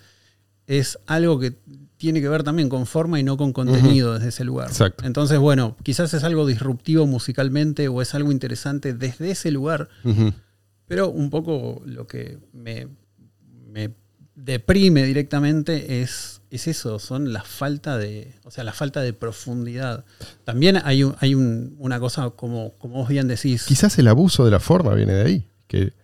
es algo que tiene que ver también con forma y no con contenido desde ese lugar. Exacto. Entonces, bueno, quizás es algo disruptivo musicalmente o es algo interesante desde ese lugar, pero un poco lo que me, me deprime directamente es, es eso, son la falta de, o sea, la falta de profundidad. También hay, un- hay un- una cosa como, como vos bien decís. Quizás el abuso de la forma viene de ahí, que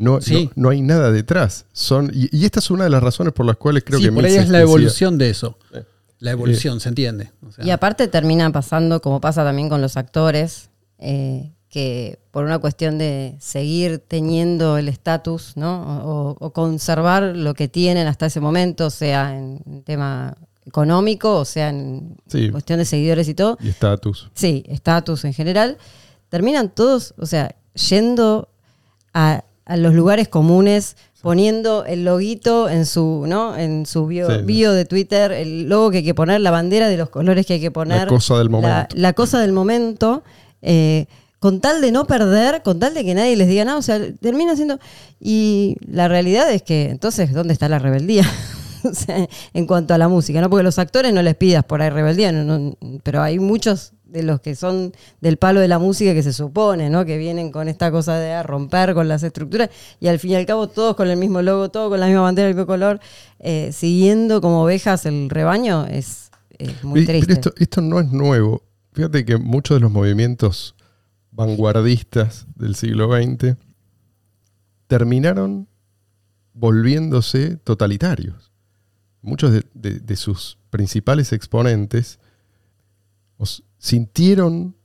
no, Sí. no, no hay nada detrás. Son, y, y esta es una de las razones por las cuales creo sí, que por ahí es la evolución de eso. La evolución, ¿se entiende? O sea, Y aparte termina pasando, como pasa también con los actores, eh, que por una cuestión de seguir teniendo el estatus, ¿no? O, o conservar lo que tienen hasta ese momento, sea en tema económico, o sea en Sí. cuestión de seguidores y todo. Y estatus. Sí, estatus en general. Terminan todos, o sea, yendo a, a los lugares comunes, poniendo el loguito en su, ¿no? En su bio, Sí, sí. bio de Twitter, el logo que hay que poner, la bandera de los colores que hay que poner. La cosa del momento. la cosa del momento. eh, con tal de no perder, con tal de que nadie les diga nada, o sea, termina siendo... Y la realidad es que, entonces, ¿dónde está la rebeldía? En cuanto a la música, ¿no? Porque los actores no les pidas por ahí rebeldía, no- no- pero hay muchos de los que son del palo de la música que se supone, ¿no? Que vienen con esta cosa de romper con las estructuras y al fin y al cabo todos con el mismo logo, todos con la misma bandera, el mismo color, eh, siguiendo como ovejas el rebaño, es, es muy Pero- pero triste. esto, esto no es nuevo. Fíjate que muchos de los movimientos vanguardistas del siglo XX terminaron volviéndose totalitarios. Muchos de, de- de sus principales exponentes sintieron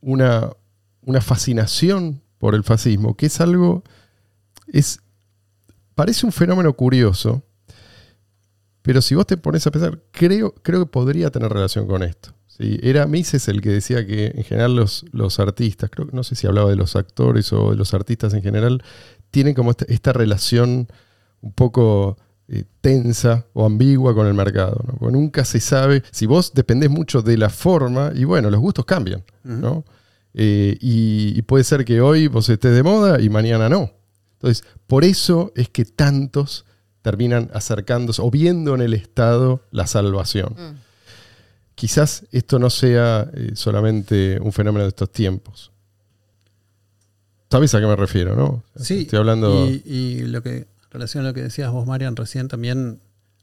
una, una fascinación por el fascismo, que es algo, es, parece un fenómeno curioso, pero si vos te pones a pensar, creo, creo que podría tener relación con esto. ¿sí? Era Mises el que decía que en general los, los artistas, creo no sé si hablaba de los actores o de los artistas en general, tienen como esta, esta relación un poco eh, tensa o ambigua con el mercado. ¿no? Porque nunca se sabe, si vos dependés mucho de la forma, y bueno, los gustos cambian. ¿no? Eh, y, y puede ser que hoy vos estés de moda y mañana no. Entonces, por eso es que tantos terminan acercándose o viendo en el Estado la salvación. Mm. Quizás esto no sea eh, solamente un fenómeno de estos tiempos. ¿Sabes a qué me refiero, no? Sí, Estoy hablando. Y, y lo que, relación a lo que decías vos, Marian, recién también,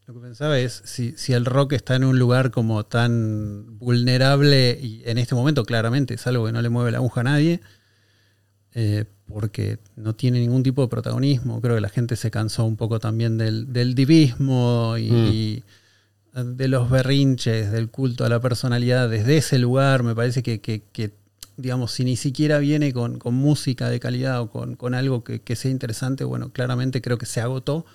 Lo que pensaba es si, si el rock está en un lugar como tan vulnerable y en este momento claramente es algo que no le mueve la aguja a nadie, eh, porque no tiene ningún tipo de protagonismo. Creo que la gente se cansó un poco también del, del divismo y, Mm. y de los berrinches, del culto a la personalidad. Desde ese lugar me parece que, que- que, digamos, si ni siquiera viene con, con música de calidad o con, con algo que, que sea interesante, bueno, claramente creo que se agotó.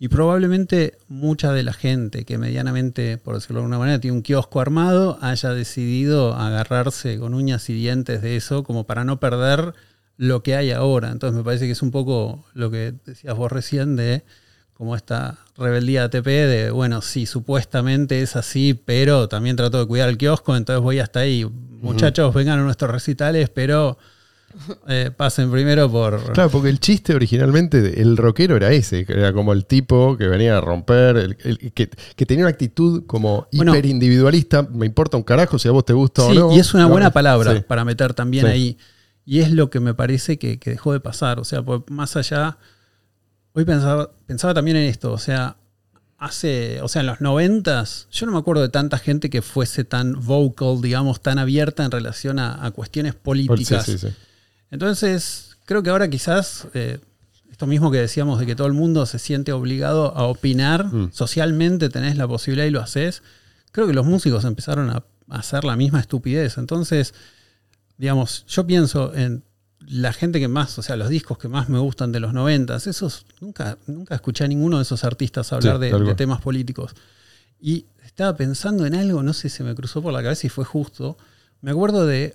Y probablemente mucha de la gente que medianamente, por decirlo de alguna manera, tiene un kiosco armado, haya decidido agarrarse con uñas y dientes de eso como para no perder lo que hay ahora. Entonces me parece que es un poco lo que decías vos recién de como esta rebeldía ATP de, bueno, sí, supuestamente es así, pero también trato de cuidar el kiosco, entonces voy hasta ahí. Muchachos, vengan a nuestros recitales, pero eh, pasen primero por... Claro, porque el chiste originalmente, el rockero era ese, que era como el tipo que venía a romper, el- el- que, que tenía una actitud como Bueno. hiper individualista, me importa un carajo si a vos te gusta o no. y es una buena palabra sí. para meter también Sí. ahí. Y es lo que me parece que, que dejó de pasar. O sea, más allá. Hoy pensaba, pensaba también en esto. O sea, hace. O sea, en los noventas, yo no me acuerdo de tanta gente que fuese tan vocal, digamos, tan abierta en relación a, a cuestiones políticas. Sí, sí, sí. Entonces, creo que ahora quizás eh, esto mismo que decíamos de que todo el mundo se siente obligado a opinar, Mm. socialmente tenés la posibilidad y lo haces, creo que los músicos empezaron a, a hacer la misma estupidez. Entonces, digamos, yo pienso en la gente que más, o sea, los discos que más me gustan de los noventas, esos, nunca, nunca escuché a ninguno de esos artistas hablar Sí, de, temas políticos. Y estaba pensando en algo, no sé si me cruzó por la cabeza y fue justo. Me acuerdo de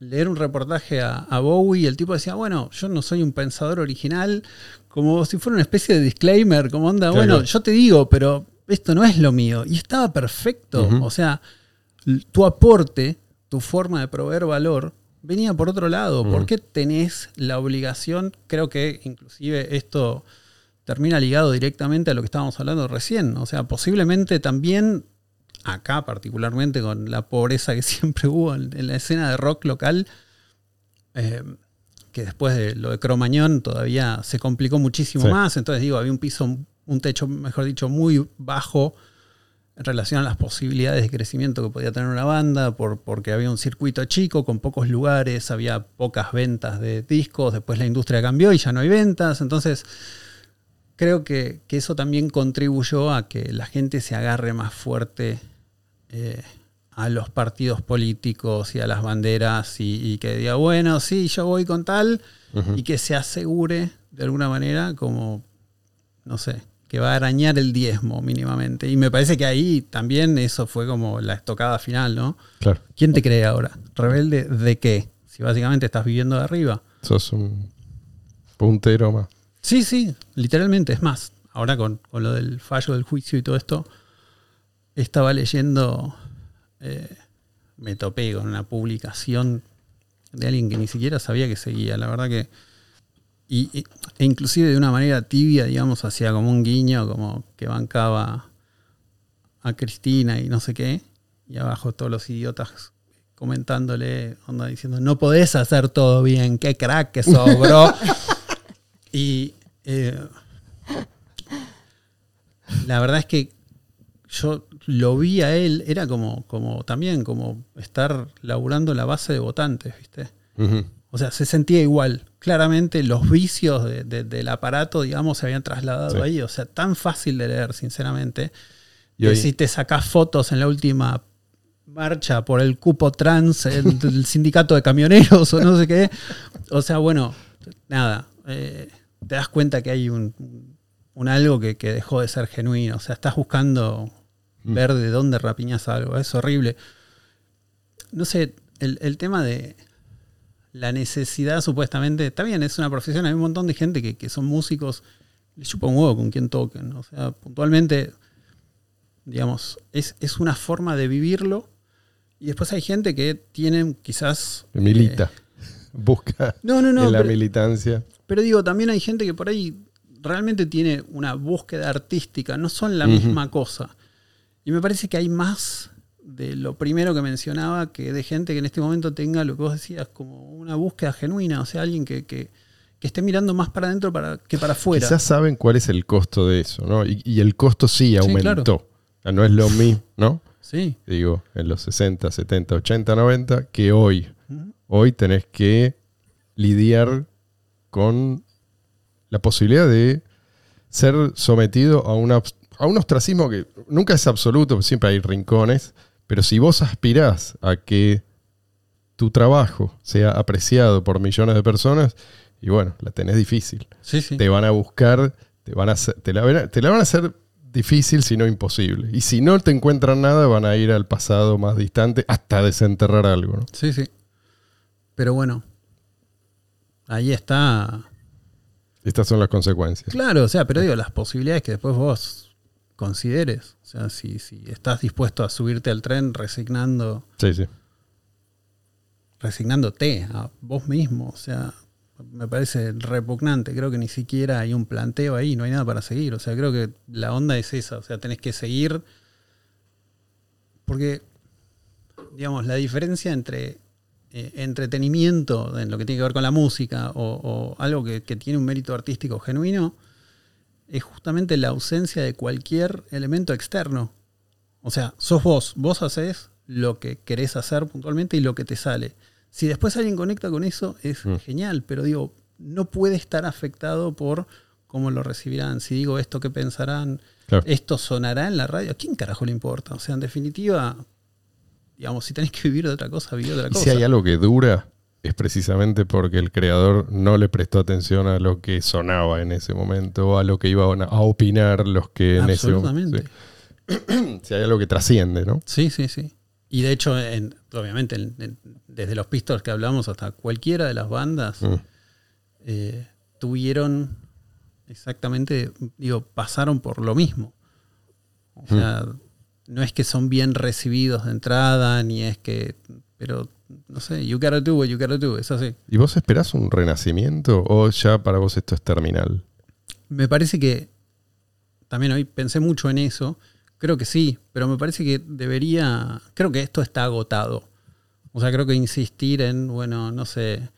leer un reportaje a, a Bowie y el tipo decía, bueno, yo no soy un pensador original, como si fuera una especie de disclaimer, como onda, Claro. bueno, yo te digo, pero esto no es lo mío. Y estaba perfecto. O sea, tu aporte, tu forma de proveer valor, venía por otro lado. ¿Por qué tenés la obligación? Creo que inclusive esto termina ligado directamente a lo que estábamos hablando recién. O sea, posiblemente también acá particularmente con la pobreza que siempre hubo en, en la escena de rock local, eh, que después de lo de Cromañón todavía se complicó muchísimo Sí. más. Entonces digo, había un piso, un techo, mejor dicho, muy bajo en relación a las posibilidades de crecimiento que podía tener una banda, por, porque había un circuito chico con pocos lugares, había pocas ventas de discos, después la industria cambió y ya no hay ventas, entonces creo que, que eso también contribuyó a que la gente se agarre más fuerte eh, a los partidos políticos y a las banderas y, y que diga, bueno, sí, yo voy con tal, y que se asegure de alguna manera como, no sé, que va a arañar el diezmo mínimamente. Y me parece que ahí también eso fue como la estocada final, ¿no? Claro. ¿Quién te cree ahora? ¿Rebelde de qué? Si básicamente estás viviendo de arriba. Sos un puntero más. Sí, sí, literalmente. Es más, ahora con, con lo del fallo del juicio y todo esto, estaba leyendo, eh, me topé con una publicación de alguien que ni siquiera sabía que seguía. La verdad que... Y, e inclusive de una manera tibia, digamos, hacía como un guiño, como que bancaba a Cristina y no sé qué. Y abajo todos los idiotas comentándole, onda diciendo, no podés hacer todo bien, qué crack que sos, bro. y eh, la verdad es que yo lo vi a él, era como, como también como estar laburando la base de votantes, ¿viste? Ujú. O sea, se sentía igual. Claramente los vicios de- de- del aparato, digamos, se habían trasladado Sí. ahí. O sea, tan fácil de leer, sinceramente. Y hoy- si te sacás fotos en la última marcha por el cupo trans del sindicato de camioneros o no sé qué. O sea, bueno, nada. eh, te das cuenta que hay un, un algo que, que dejó de ser genuino. O sea, estás buscando Mm. ver de dónde rapiñas algo. Es horrible. No sé, el, el tema de la necesidad supuestamente, está bien, es una profesión, hay un montón de gente que, que son músicos, les chupa un huevo con quien toquen. O sea, puntualmente, digamos, es, es una forma de vivirlo. Y después hay gente que tienen quizás... Milita. eh, Busca no, no, no. en la pero- militancia. pero digo, también hay gente que por ahí realmente tiene una búsqueda artística, no son la misma cosa. Y me parece que hay más de lo primero que mencionaba que de gente que en este momento tenga lo que vos decías como una búsqueda genuina, o sea, alguien que, que, que esté mirando más para adentro para, que para afuera. Quizás saben cuál es el costo de eso, ¿no? Y, y el costo sí aumentó. claro. No es lo mismo, ¿no? Sí, Digo, en los 60, 70, 80, 90, que hoy. Hoy tenés que lidiar con la posibilidad de ser sometido a, una, a un ostracismo que nunca es absoluto, siempre hay rincones, pero si vos aspirás a que tu trabajo sea apreciado por millones de personas, y bueno, la tenés difícil. sí, sí. Te van a buscar, te, van a hacer- te, la, van a- te la van a hacer difícil, si no imposible. Y si no te encuentran nada, van a ir al pasado más distante hasta desenterrar algo. ¿no? Sí, sí. Pero bueno, ahí está. Estas son las consecuencias. Claro, o sea, pero digo, las posibilidades que después vos consideres. O sea, si, si estás dispuesto a subirte al tren resignando, Sí, sí. resignándote a vos mismo, o sea, me parece repugnante. Creo que ni siquiera hay un planteo ahí, no hay nada para seguir. O sea, creo que la onda es esa. O sea, tenés que seguir. Porque, digamos, la diferencia entre eh, entretenimiento en lo que tiene que ver con la música o, o algo que, que tiene un mérito artístico genuino es justamente la ausencia de cualquier elemento externo. O sea, sos vos, vos haces lo que querés hacer puntualmente y lo que te sale. Si después alguien conecta con eso, es Mm. genial, pero digo, no puede estar afectado por cómo lo recibirán. Si digo esto, ¿qué pensarán? Claro. ¿Esto sonará en la radio? ¿A quién carajo le importa? O sea, en definitiva, digamos, si tenés que vivir de otra cosa, viví de otra Y cosa. si hay algo que dura, es precisamente porque el creador no le prestó atención a lo que sonaba en ese momento a lo que iban a opinar los que en ese momento. Sí. Si hay algo que trasciende, ¿no? Sí, sí, sí. Y de hecho, en- obviamente, en- en- desde los Pistols que hablamos hasta cualquiera de las bandas, Mm. eh, tuvieron exactamente, digo, pasaron por lo mismo. O sea, no es que son bien recibidos de entrada, ni es que, pero, no sé, you gotta do what you gotta do, es así. ¿Y vos esperás un renacimiento o ya para vos esto es terminal? Me parece que, también hoy pensé mucho en eso, creo que sí, pero me parece que debería, creo que esto está agotado. O sea, creo que insistir en, bueno, no sé,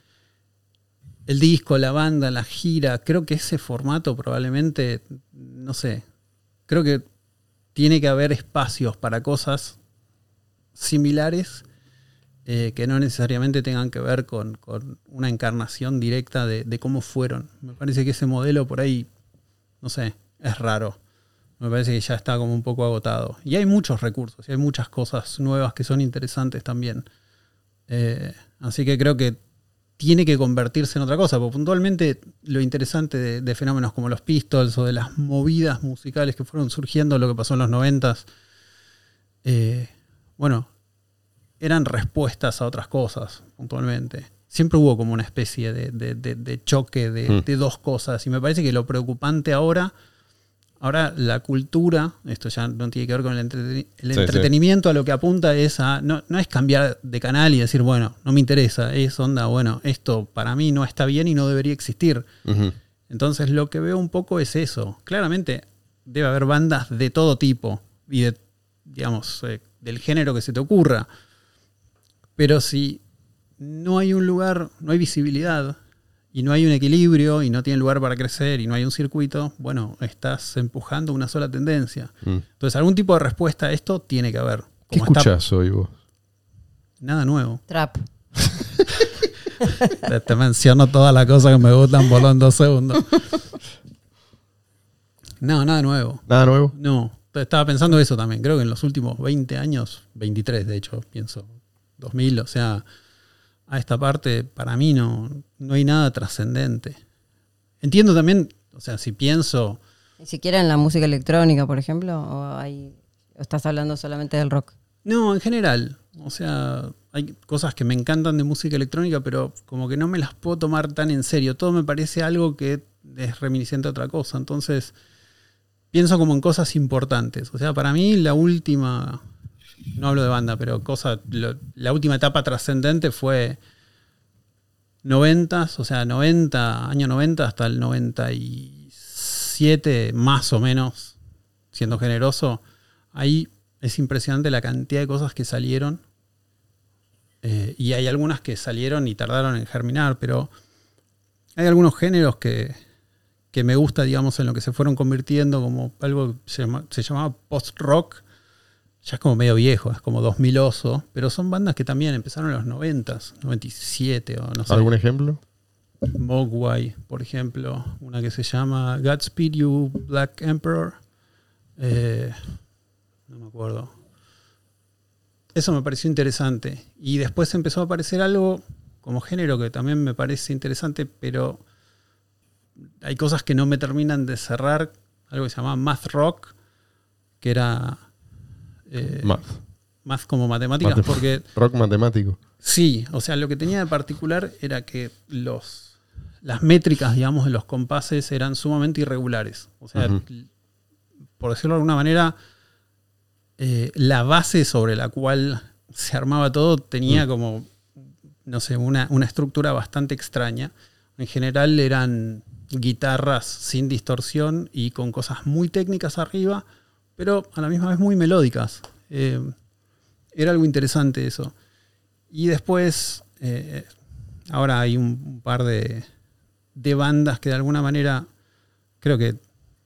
el disco, la banda, la gira, creo que ese formato probablemente, no sé, creo que tiene que haber espacios para cosas similares eh, que no necesariamente tengan que ver con, con una encarnación directa de, de cómo fueron. Me parece que ese modelo por ahí, no sé, es raro. Me parece que ya está como un poco agotado. Y hay muchos recursos, y hay muchas cosas nuevas que son interesantes también. Eh, así que creo que tiene que convertirse en otra cosa, porque puntualmente lo interesante de, de fenómenos como los Pistols o de las movidas musicales que fueron surgiendo, lo que pasó en los noventas, eh, bueno, eran respuestas a otras cosas, puntualmente. Siempre hubo como una especie de, de- de- de choque de, Mm. de dos cosas, y me parece que lo preocupante ahora, ahora la cultura, esto ya no tiene que ver con el, entreten- el Sí, sí. entretenimiento, a lo que apunta es a, no, no es cambiar de canal y decir, bueno, no me interesa, es onda, bueno, esto para mí no está bien y no debería existir. Entonces lo que veo un poco es eso. Claramente debe haber bandas de todo tipo y de, digamos, eh, del género que se te ocurra. Pero si no hay un lugar, no hay visibilidad y no hay un equilibrio y no tiene lugar para crecer y no hay un circuito, bueno, estás empujando una sola tendencia. Mm. Entonces algún tipo de respuesta a esto tiene que haber. ¿Qué Como escuchás hoy vos? Nada nuevo. Trap. Te, te menciono todas las cosas que me gustan por en dos segundos. No, nada nuevo. ¿Nada nuevo? No, estaba pensando eso también. Creo que en los últimos 20 años, 23 de hecho, pienso, 2000, o sea, a esta parte para mí no, no hay nada trascendente. Entiendo también, o sea, si pienso, Ni siquiera en la música electrónica, por ejemplo, o, hay, o estás hablando solamente del rock. no, en general, o sea, hay cosas que me encantan de música electrónica, pero como que no me las puedo tomar tan en serio. Todo me parece algo que es reminiscente a otra cosa. Entonces, pienso como en cosas importantes. O sea, para mí la última, no hablo de banda, pero cosa, la última etapa trascendente fue 90, o sea, 90, año 90 hasta el 97, más o menos, siendo generoso. Ahí es impresionante la cantidad de cosas que salieron. Eh, y hay algunas que salieron y tardaron en germinar, pero hay algunos géneros que, que me gusta, digamos, en lo que se fueron convirtiendo como algo que se llamaba post-rock. Ya es como medio viejo, es como 2000 oso, pero son bandas que también empezaron en los 90, 97 o no sé. ¿Algún ejemplo? Mogwai, por ejemplo, una que se llama Godspeed You Black Emperor. Eh, no me acuerdo. Eso me pareció interesante. Y después empezó a aparecer algo como género que también me parece interesante, pero hay cosas que no me terminan de cerrar. Algo que se llama Math Rock, que era eh, Math. math como matemáticas, Matem- porque Rock matemático. Sí, o sea, lo que tenía de particular era que los, las métricas, digamos, de los compases eran sumamente irregulares. O sea, por decirlo de alguna manera, eh, la base sobre la cual se armaba todo tenía como, no sé, una, una estructura bastante extraña. En general eran guitarras sin distorsión y con cosas muy técnicas arriba, pero a la misma vez muy melódicas. Eh, era algo interesante eso. Y después, eh, ahora hay un, par de, de bandas que de alguna manera creo que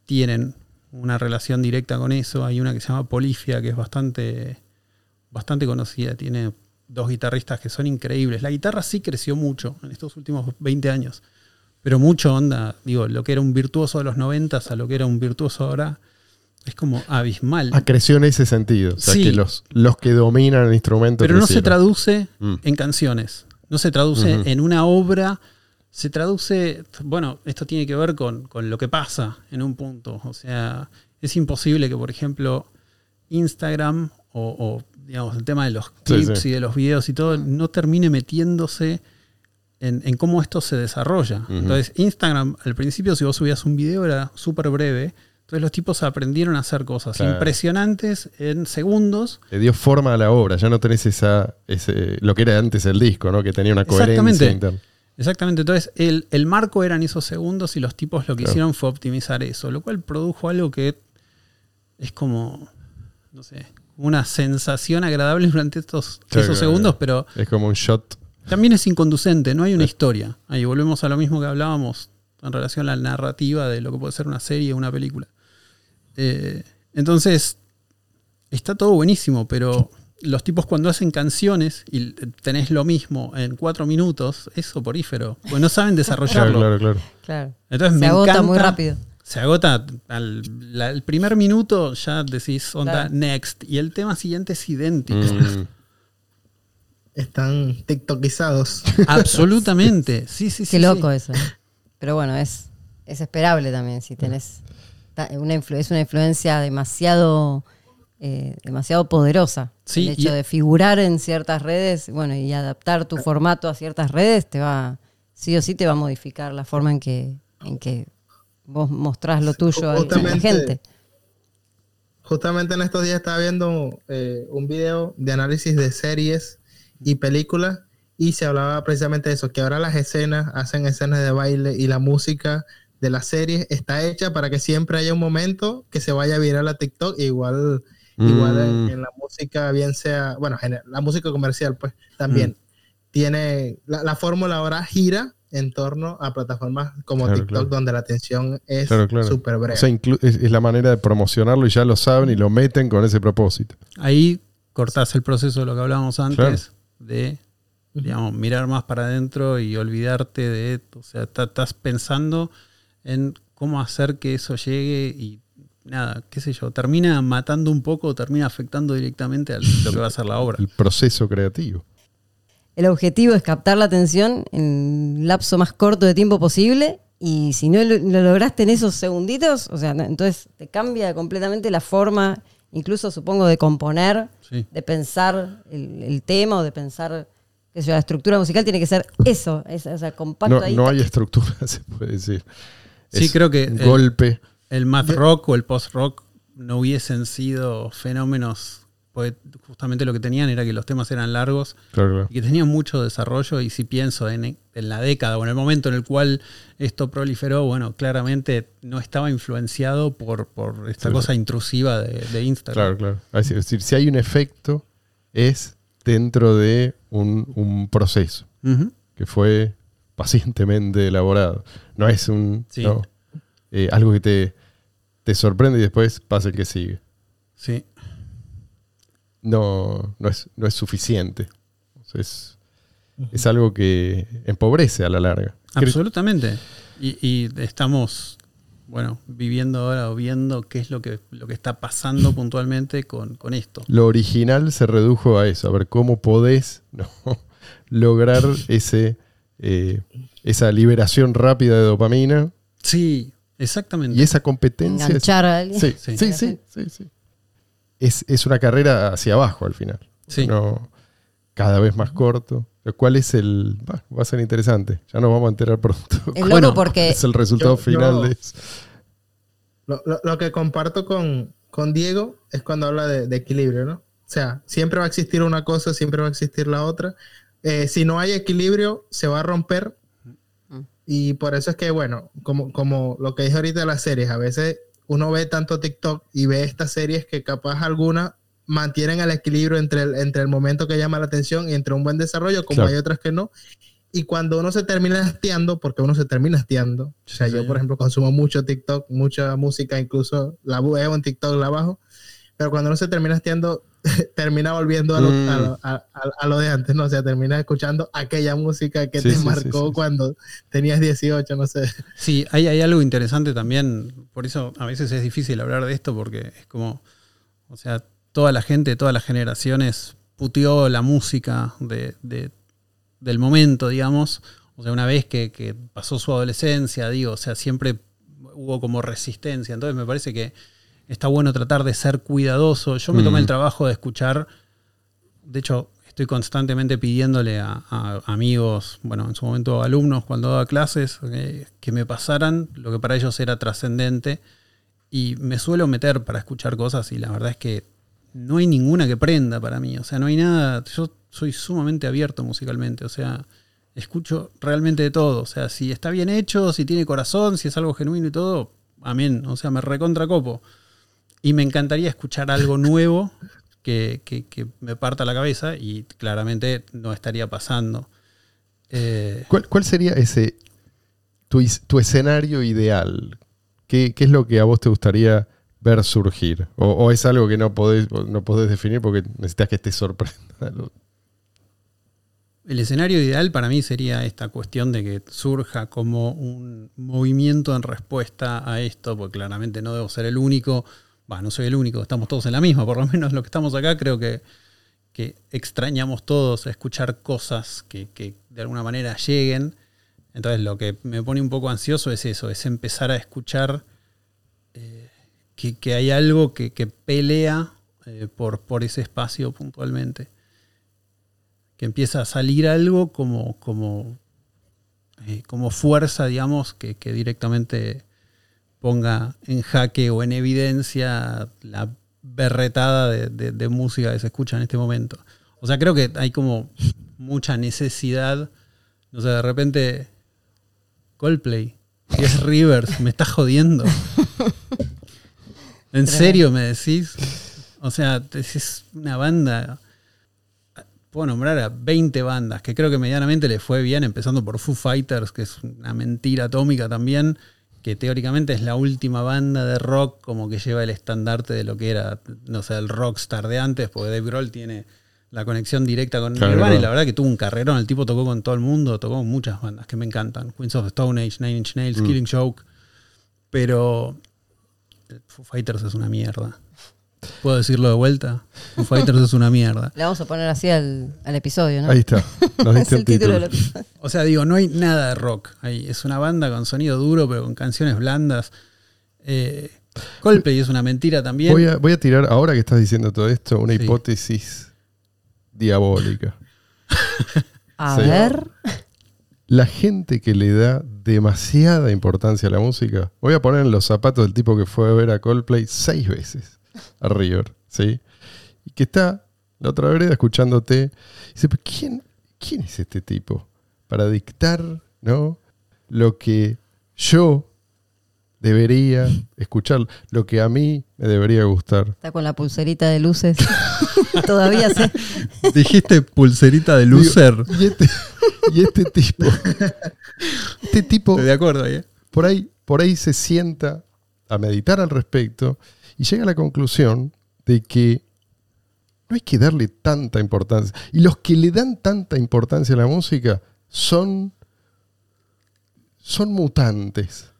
tienen una relación directa con eso. Hay una que se llama Polifia, que es bastante, bastante conocida. Tiene dos guitarristas que son increíbles. La guitarra sí creció mucho en estos últimos 20 años. Pero mucho onda, digo, lo que era un virtuoso de los 90 a lo que era un virtuoso ahora es como abismal. Ah, creció en ese sentido. O sea, Sí. que los, los que dominan el instrumento. Pero no se traduce Mm. en canciones. No se traduce en una obra. Se traduce, bueno, esto tiene que ver con, con lo que pasa en un punto. O sea, es imposible que, por ejemplo, Instagram o, o, digamos, el tema de los clips sí. y de los videos y todo, no termine metiéndose en, en cómo esto se desarrolla. Entonces, Instagram, al principio, si vos subías un video, era súper breve. Entonces, los tipos aprendieron a hacer cosas Claro. impresionantes en segundos. Le dio forma a la obra. Ya no tenés esa, ese, lo que era antes el disco, ¿no? Que tenía una coherencia Exactamente. interna. Exactamente, entonces el, el marco eran esos segundos y los tipos lo que Claro. hicieron fue optimizar eso, lo cual produjo algo que es como, no sé, una sensación agradable durante estos esos segundos, pero Es como un shot. también es inconducente, no hay una historia. Ahí volvemos a lo mismo que hablábamos en relación a la narrativa de lo que puede ser una serie o una película. Eh, entonces, está todo buenísimo, pero los tipos cuando hacen canciones y tenés lo mismo en cuatro minutos, es soporífero. Pues no saben desarrollarlo. claro, claro. Claro. Entonces Se me agota encanta- muy rápido. Se agota al la- el primer minuto, ya decís onda Claro. next. Y el tema siguiente es idéntico. Mm. Están tiktokizados. Absolutamente. Sí, sí, sí. Qué loco sí. eso. ¿eh? Pero bueno, es, es esperable también si tenés una es una influencia demasiado eh, demasiado poderosa. Sí, el hecho y- de figurar en ciertas redes, bueno, y adaptar tu formato a ciertas redes te va sí o sí te va a modificar la forma en que en que vos mostrás lo tuyo a la gente. Justamente en estos días estaba viendo eh, un video de análisis de series y películas y se hablaba precisamente de eso, que ahora las escenas hacen escenas de baile y la música de las series está hecha para que siempre haya un momento que se vaya a viral a TikTok, igual, igual en, Mm. en la música, bien sea, bueno, la música comercial, pues también tiene, la, la fórmula ahora gira en torno a plataformas como Claro, TikTok, claro. donde la atención es Claro, claro. súper breve. O sea, inclu- es, es la manera de promocionarlo y ya lo saben y lo meten con ese propósito. Ahí cortás el proceso de lo que hablábamos antes, de digamos, mirar más para adentro y olvidarte de, o sea, estás pensando en cómo hacer que eso llegue y nada, qué sé yo, termina matando un poco, termina afectando directamente a lo que va a ser la obra. El proceso creativo. El objetivo es captar la atención en un lapso más corto de tiempo posible y si no lo, lo lograste en esos segunditos, o sea, no, entonces te cambia completamente la forma, incluso supongo, de componer, Sí. de pensar el, el tema o de pensar, qué sé yo, la estructura musical tiene que ser eso, esa, esa compacto No, ahí. no hay estructura, se puede decir. Sí, Es creo que un el- golpe. El math rock o el post rock no hubiesen sido fenómenos, pues justamente lo que tenían era que los temas eran largos Claro, claro. y que tenían mucho desarrollo y si pienso en, en la década o en el momento en el cual esto proliferó, bueno, claramente no estaba influenciado por, por esta cosa intrusiva de, de Instagram. Claro, claro. Es decir, si hay un efecto, es dentro de un, un proceso que fue pacientemente elaborado. No es un Sí. no, eh, algo que te, te sorprende y después pasa el que sigue. Sí. No, no, es, no es suficiente. Es, es algo que empobrece a la larga. Absolutamente. Y, y estamos, bueno, viviendo ahora o viendo qué es lo que, lo que está pasando puntualmente con, con esto. Lo original se redujo a eso, a ver cómo podés ¿no? lograr ese, eh, esa liberación rápida de dopamina Sí, exactamente. y esa competencia. Enganchar a alguien. Sí, Sí. sí, sí, sí, sí. Es, es una carrera hacia abajo al final. Sí. No, cada vez más corto. Lo cual es el. Va, va a ser interesante. Ya nos vamos a enterar pronto. Es loco Bueno, porque es el resultado Yo- final yo- de eso. Lo, lo- lo que comparto con, con Diego es cuando habla de, de equilibrio, ¿no? O sea, siempre va a existir una cosa, siempre va a existir la otra. Eh, si no hay equilibrio, se va a romper. Y por eso es que, bueno, como, como lo que dije ahorita de las series, a veces uno ve tanto TikTok y ve estas series que capaz algunas mantienen el equilibrio entre el, entre el momento que llama la atención y entre un buen desarrollo, como Claro. hay otras que no. Y cuando uno se termina hasteando, porque uno se termina hasteando, o sea, Sí, yo por ejemplo consumo mucho TikTok, mucha música, incluso la veo en TikTok, la bajo, pero cuando uno se termina hasteando, termina volviendo a lo, Mm. a, lo, a- a- a lo de antes, ¿no? O sea, termina escuchando aquella música que Sí, te sí, marcó sí. cuando tenías 18, no sé. Sí, hay, hay algo interesante también, por eso a veces es difícil hablar de esto porque es como, o sea, toda la gente, todas las generaciones puteó la música de, de- del momento, digamos, o sea, una vez que, que pasó su adolescencia, digo, o sea, siempre hubo como resistencia, entonces me parece que está bueno tratar de ser cuidadoso. Yo me tomé Mm. el trabajo de escuchar, de hecho, estoy constantemente pidiéndole a, a amigos, bueno, en su momento alumnos cuando daba clases, eh, que me pasaran lo que para ellos era trascendente. Y me suelo meter para escuchar cosas y la verdad es que no hay ninguna que prenda para mí. O sea, no hay nada. Yo soy sumamente abierto musicalmente. O sea, escucho realmente de todo. O sea, si está bien hecho, si tiene corazón, si es algo genuino y todo, amén. O sea, me recontra copo. Y me encantaría escuchar algo nuevo que, que- que me parta la cabeza y claramente no estaría pasando. Eh, ¿Cuál, cuál sería ese tu, tu escenario ideal? ¿Qué, qué es lo que a vos te gustaría ver surgir? ¿O, o es algo que no podés, no podés definir porque necesitas que esté sorprendente? El escenario ideal para mí sería esta cuestión de que surja como un movimiento en respuesta a esto, porque claramente no debo ser el único, no soy el único, estamos todos en la misma, por lo menos los que estamos acá creo que, que extrañamos todos escuchar cosas que, que de alguna manera lleguen. Entonces lo que me pone un poco ansioso es eso, es empezar a escuchar eh, que, que hay algo que, pelea eh, por, por ese espacio puntualmente que empieza a salir algo como, como, eh, como fuerza, digamos, que directamente ponga en jaque o en evidencia la berretada de, de- de música que se escucha en este momento. O sea, creo que hay como mucha necesidad. No sé, de repente Coldplay, es Rivers, me está jodiendo. ¿En serio me decís? O sea, es una banda puedo nombrar a 20 bandas que creo que medianamente le fue bien, empezando por Foo Fighters, que es una mentira atómica también, que teóricamente es la última banda de rock como que lleva el estandarte de lo que era, no sé, el rockstar de antes, porque Dave Grohl tiene la conexión directa con Claro, Nirvana y la verdad que tuvo un carrerón, el tipo tocó con todo el mundo, tocó con muchas bandas que me encantan, Queens of the Stone Age, Nine Inch Nails, Mm. Killing Joke, pero Foo Fighters es una mierda. ¿Puedo decirlo de vuelta? Foo Fighters es una mierda. le vamos a poner así al, al episodio, ¿no? Ahí está. Nos es diste el el título título. del. O sea, digo, no hay nada de rock. ahí. es una banda con sonido duro, pero con canciones blandas. Eh, Coldplay es una mentira también. Voy a, voy a tirar, ahora que estás diciendo todo esto, una Sí. hipótesis diabólica. A Sí. ver. La gente que le da demasiada importancia a la música, voy a poner en los zapatos del tipo que fue a ver a Coldplay seis veces a River, ¿sí? Y que está la otra vereda escuchándote. Y dice, "¿Pero ¿quién, ¿quién es este tipo? Para dictar, ¿no? Lo que yo debería escuchar lo que a mí me debería gustar. Está con la pulserita de luces. Todavía sé. Dijiste pulserita de loser. Y este, y este tipo, este tipo Estoy de acuerdo ahí. ¿eh? por ahí, por ahí se sienta a meditar al respecto y llega a la conclusión de que no hay que darle tanta importancia. Y los que le dan tanta importancia a la música son, son mutantes.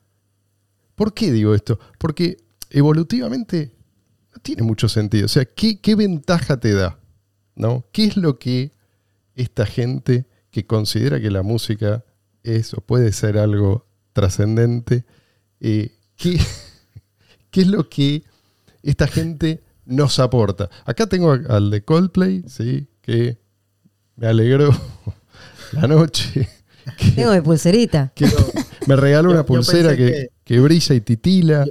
¿Por qué digo esto? Porque evolutivamente no tiene mucho sentido. O sea, ¿qué, qué ventaja te da? ¿No? ¿Qué es lo que esta gente que considera que la música es o puede ser algo trascendente, eh, ¿qué, qué es lo que esta gente nos aporta? Acá tengo al de Coldplay, ¿sí? que me alegró la noche, que, Tengo mi pulserita. que me regaló una yo pulsera que- que brilla y titila.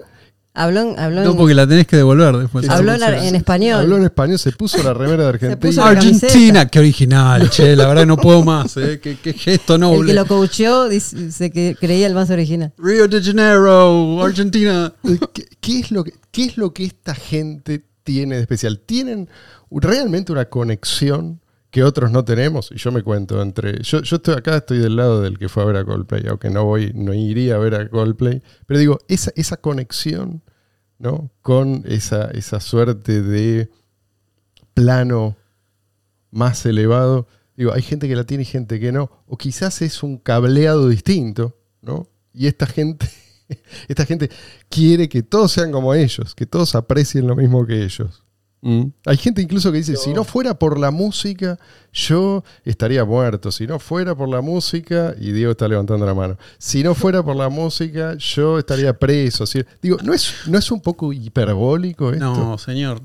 Habló, en- habló, No, en- porque la tenés que devolver después. Habló en, español. Habló en español, se puso la remera de Argentina. Argentina, qué original, che, la verdad no puedo más, ¿eh? qué, qué gesto el noble. que lo coacheó dice, dice que creía el más original. Río de Janeiro, Argentina. ¿Qué, qué es lo que, ¿Qué es lo que esta gente tiene de especial? ¿Tienen realmente una conexión que otros no tenemos? Y yo me cuento entre. Yo, yo estoy acá, estoy del lado del que fue a ver a Coldplay, aunque no voy, no iría a ver a Coldplay. Pero digo, esa, esa conexión, ¿no? Con esa, esa suerte de plano más elevado. Digo, hay gente que la tiene y gente que no. O quizás es un cableado distinto, ¿no? Y esta gente, esta gente quiere que todos sean como ellos, que todos aprecien lo mismo que ellos. ¿Mm? Hay gente incluso que dice, si no fuera por la música, yo estaría muerto. Si no fuera por la música, y Diego está levantando la mano, si no fuera por la música, yo estaría preso. Si- digo, ¿no es, ¿no es un poco hiperbólico esto? No, señor.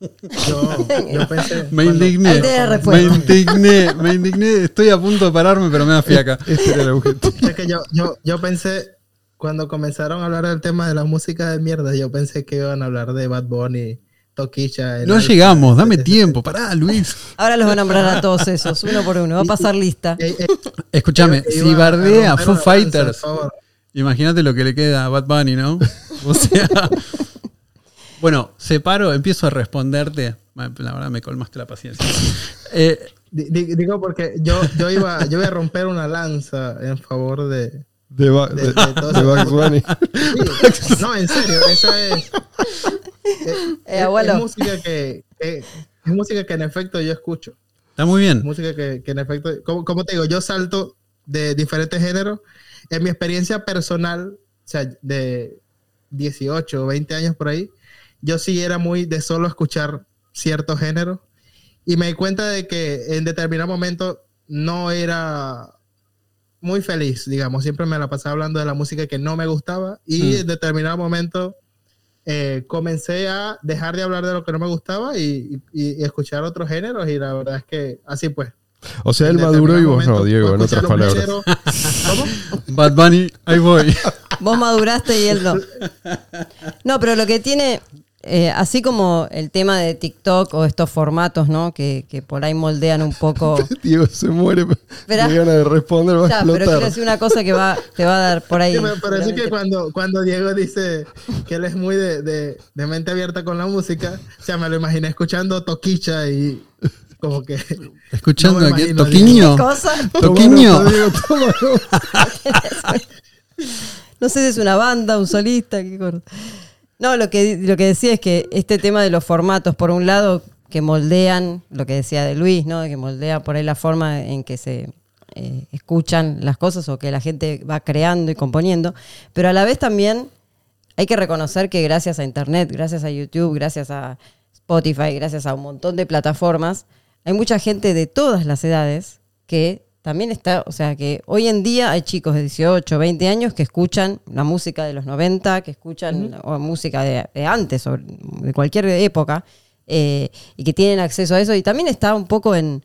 Yo, yo pensé. Me cuando- indigné. Me indigné, me indigné. Estoy a punto de pararme, pero me da fiaca. Este era el objetivo. Es que yo, yo, yo pensé, cuando comenzaron a hablar del tema de la música de mierda, yo pensé que iban a hablar de Bad Bunny, Toquilla. No llegamos, dame tiempo. Pará, Luis. Ahora los va a nombrar a todos esos, uno por uno. Va a pasar lista. Escúchame, iba si a bardea a Foo Fighters, imagínate lo que le queda a Bad Bunny, ¿no? O sea. Bueno, separo, empiezo a responderte. La verdad me colmaste la paciencia. Eh, Di- di- Digo porque yo, yo, iba, yo iba a romper una lanza en favor de... De, Ba- De- de- de. Bugs Bunny. Sí, no, en serio, esa es... Eh, es- abuelo. es música que, que- es música que en efecto yo escucho. está muy bien. Música que, que en efecto, como, como te digo, yo salto de diferentes géneros. En mi experiencia personal, o sea, de 18 o 20 años por ahí, yo sí era muy de solo escuchar ciertos géneros. Y me di cuenta de que en determinado momento no era muy feliz, digamos. Siempre me la pasaba hablando de la música que no me gustaba. Y Mm. en determinado momento eh, comencé a dejar de hablar de lo que no me gustaba y, y- y escuchar otros géneros. Y la verdad es que así pues. O sea, En él maduró y vos no, Diego, en otras palabras. Bad Bunny, ahí voy. Vos maduraste y él no. No, pero lo que tiene, eh, así como el tema de TikTok o estos formatos, ¿no? Que, que por ahí moldean un poco. Diego se muere de ganas de responder, va a Ya, pero quiero decir una cosa que va, te va a dar por ahí. Sí, pero, pero sí que cuando, cuando Diego dice que él es muy de, de- de mente abierta con la música, o sea, me lo imaginé escuchando Toquicha y como que... Escuchando No me aquí, Toquiño. Toquiño. No sé si es una banda, un solista, qué cosa. No, lo que, lo que decía es que este tema de los formatos, por un lado, que moldean, lo que decía de Luis, ¿no? Que moldea por ahí la forma en que se eh, escuchan las cosas o que la gente va creando y componiendo, pero a la vez también hay que reconocer que gracias a Internet, gracias a YouTube, gracias a Spotify, gracias a un montón de plataformas, hay mucha gente de todas las edades que también está, o sea, que hoy en día hay chicos de 18, 20 años que escuchan la música de los 90, que escuchan o música de, de antes, o de cualquier época, eh, y que tienen acceso a eso. Y también está un poco en,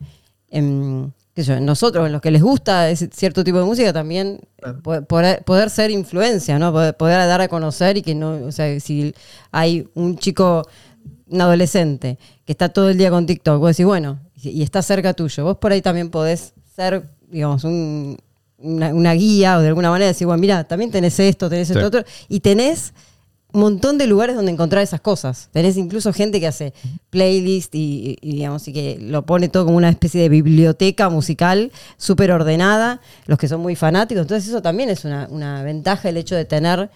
en, qué sé yo, en nosotros, en los que les gusta ese cierto tipo de música, también po- poder, poder ser influencia, ¿no? Poder, poder dar a conocer y que no, o sea, si hay un chico, un adolescente, que está todo el día con TikTok, vos decís, bueno, y y está cerca tuyo, vos por ahí también podés ser, digamos, un, una, una guía o de alguna manera decir, bueno, mira, también tenés esto, tenés esto Sí. otro, y tenés un montón de lugares donde encontrar esas cosas. Tenés incluso gente que hace playlist y, y- y, digamos, y que lo pone todo como una especie de biblioteca musical súper ordenada, los que son muy fanáticos. Entonces eso también es una, una ventaja el hecho de tener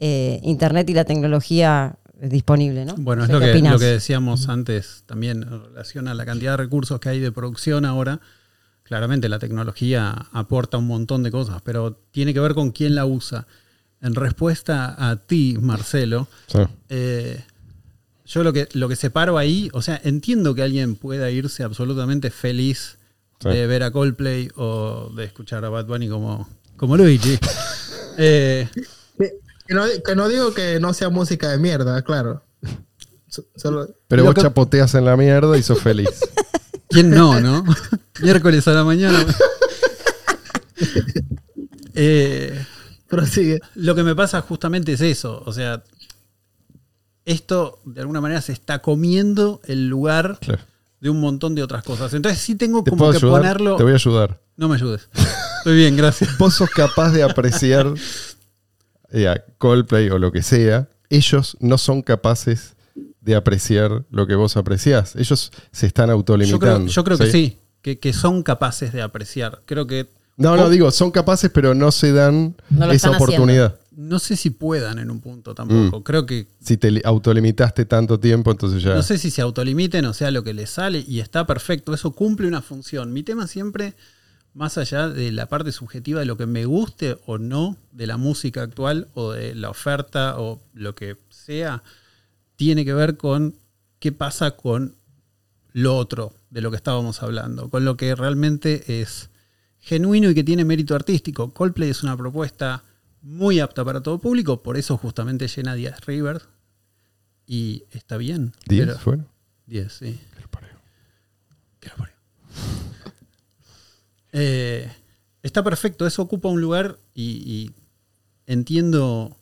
eh, internet y la tecnología disponible, ¿no? Bueno, No es lo ¿qué que, lo que decíamos antes también en relación a la cantidad de recursos que hay de producción ahora. Claramente la tecnología aporta un montón de cosas, pero tiene que ver con quién la usa. En respuesta a ti, Marcelo, Sí. eh, yo lo que, lo que separo ahí, o sea, entiendo que alguien pueda irse absolutamente feliz Sí. de ver a Coldplay o de escuchar a Bad Bunny como, como Luigi. Eh, Que, no, que no digo que no sea música de mierda, claro. Solo- Pero vos que- chapoteas en la mierda y sos feliz. ¿Quién no, no? Miércoles a la mañana. Eh, prosigue. lo que me pasa justamente es eso. O sea, esto de alguna manera se está comiendo el lugar Claro. de un montón de otras cosas. Entonces sí tengo ¿Te como que ayudar? ponerlo. Te voy a ayudar. No me ayudes. Estoy bien, gracias. Vos sos capaz de apreciar eh, a Coldplay o lo que sea. Ellos no son capaces de apreciar lo que vos apreciás. Ellos se están Yo autolimitando. creo, yo creo que sí, que, que son capaces de apreciar. Creo que No, no, digo, son capaces, pero no se dan No esa oportunidad. no sé si puedan en un punto tampoco. Mm. Creo que Si te li- autolimitaste tanto tiempo, entonces ya. No sé si se autolimiten o sea lo que les sale y está perfecto. Eso cumple una función. Mi tema siempre, más allá de la parte subjetiva de lo que me guste o no de la música actual o de la oferta o lo que sea, tiene que ver con qué pasa con lo otro de lo que estábamos hablando, con lo que realmente es genuino y que tiene mérito artístico. Coldplay es una propuesta muy apta para todo público, por eso justamente llena 10 Rivers y está bien. ¿Diez pero- fueron? 10, sí. Que lo parió. Eh, está perfecto, eso ocupa un lugar y, y entiendo,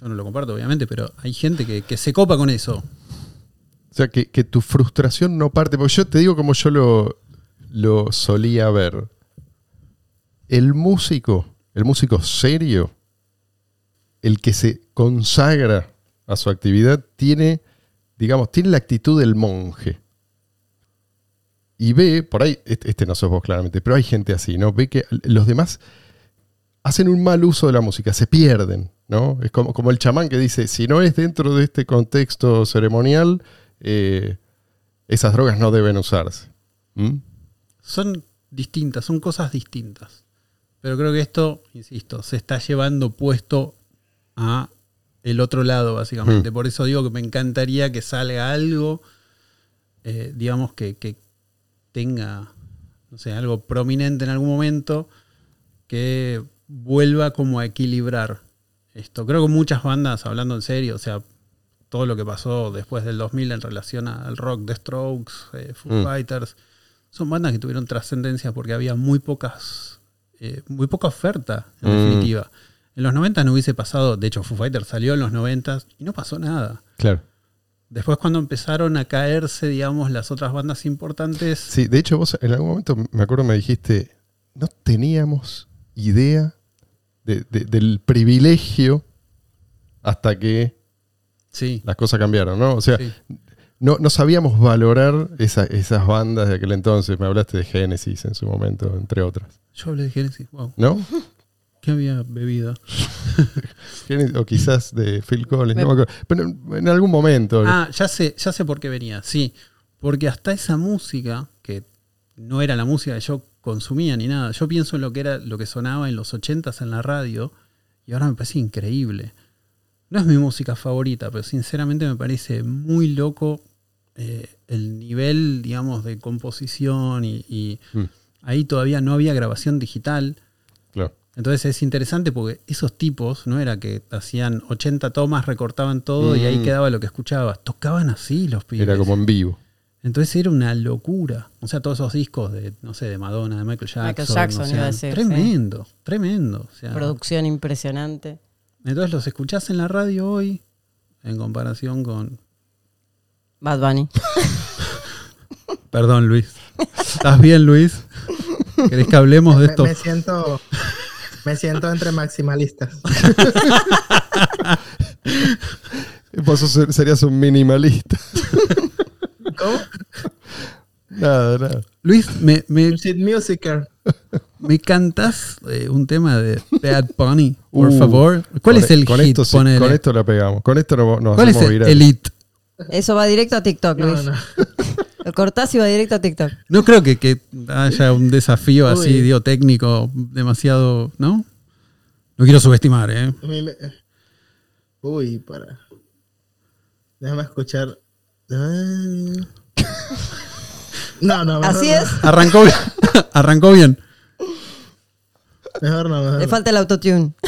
yo no lo comparto obviamente, pero hay gente que, se copa con eso. O sea, que, tu frustración no parte. Porque yo te digo como yo lo, lo solía ver. El músico, el músico serio, el que se consagra a su actividad, tiene, digamos, tiene la actitud del monje. Y ve, por ahí, este, este no sos vos claramente, pero hay gente así, ¿no? Ve que los demás hacen un mal uso de la música, se pierden, ¿no? Es como, como el chamán que dice, si no es dentro de este contexto ceremonial, eh, esas drogas no deben usarse. ¿Mm? Son distintas, son cosas distintas. Pero creo que esto, insisto, se está llevando puesto a el otro lado, básicamente. Mm. Por eso digo que me encantaría que salga algo, eh, digamos, que, que tenga, no sé, algo prominente en algún momento que vuelva como a equilibrar esto. Creo que muchas bandas, hablando en serio, o sea, todo lo que pasó después del 2000 en relación al rock, The Strokes, eh, Foo Mm. Fighters, son bandas que tuvieron trascendencia porque había muy pocas, eh, muy poca oferta, en Mm. definitiva. En los 90 no hubiese pasado, de hecho Foo Fighters salió en los 90 y no pasó nada. Claro. Después cuando empezaron a caerse, digamos, las otras bandas importantes, Sí, de hecho vos en algún momento me acuerdo me dijiste, no teníamos idea de- de- del privilegio hasta que sí, las cosas cambiaron, ¿no? O sea, sí. no, no sabíamos valorar esa- esas bandas de aquel entonces. Me hablaste de Genesis en su momento, entre otras. Yo hablé de Genesis, wow, ¿No? ¿qué había bebido? O quizás de Phil Collins, no me acuerdo. Pero en, en algún momento. Ah, ya sé, ya sé por qué venía, sí. Porque hasta esa música, que no era la música que yo consumía ni nada, yo pienso en lo que era lo que sonaba en los 80s en la radio, y ahora me parece increíble. No es mi música favorita, pero sinceramente me parece muy loco eh, el nivel, digamos, de composición y, y Mm. ahí todavía no había grabación digital. Claro. Entonces es interesante porque esos tipos no era que hacían 80 tomas, recortaban todo y ahí Mm. quedaba lo que escuchabas. Tocaban así los pibes. Era como en vivo. Entonces era una locura. O sea, todos esos discos de, no sé, de Madonna, de Michael Jackson. Michael Jackson, o sea, iba a decir, tremendo, tremendo. O sea, Producción impresionante. entonces los escuchás en la radio hoy en comparación con... Bad Bunny. Perdón, Luis. ¿Estás bien, Luis? ¿Querés que hablemos de Me, esto? me siento. Me siento entre maximalistas. Vos sos- serías un minimalista. ¿Cómo? Nada, nada. Luis, ¿me, me, Musicer. me cantas eh, un tema de Bad Bunny, por Uh, favor? ¿Cuál con es e- el con hit? Esto, sí, con esto la pegamos. Con esto nos, nos ¿Cuál es hacemos el, viral. el hit? Eso va directo a TikTok, No, Luis. no. Lo cortás y va directo a TikTok. No creo que, que haya un desafío así, digo, técnico, demasiado, ¿no? No quiero subestimar, ¿eh? Uy, para. Déjame escuchar. Ah. No, no, mejor Así no. es. Arrancó bien. Arrancó bien. Mejor no, mejor Le no. falta el autotune.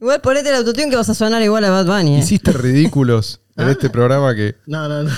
Igual ponete el autotune que vas a sonar igual a Bad Bunny. ¿eh? Hiciste ridículos Ah. en este programa que No, no, no.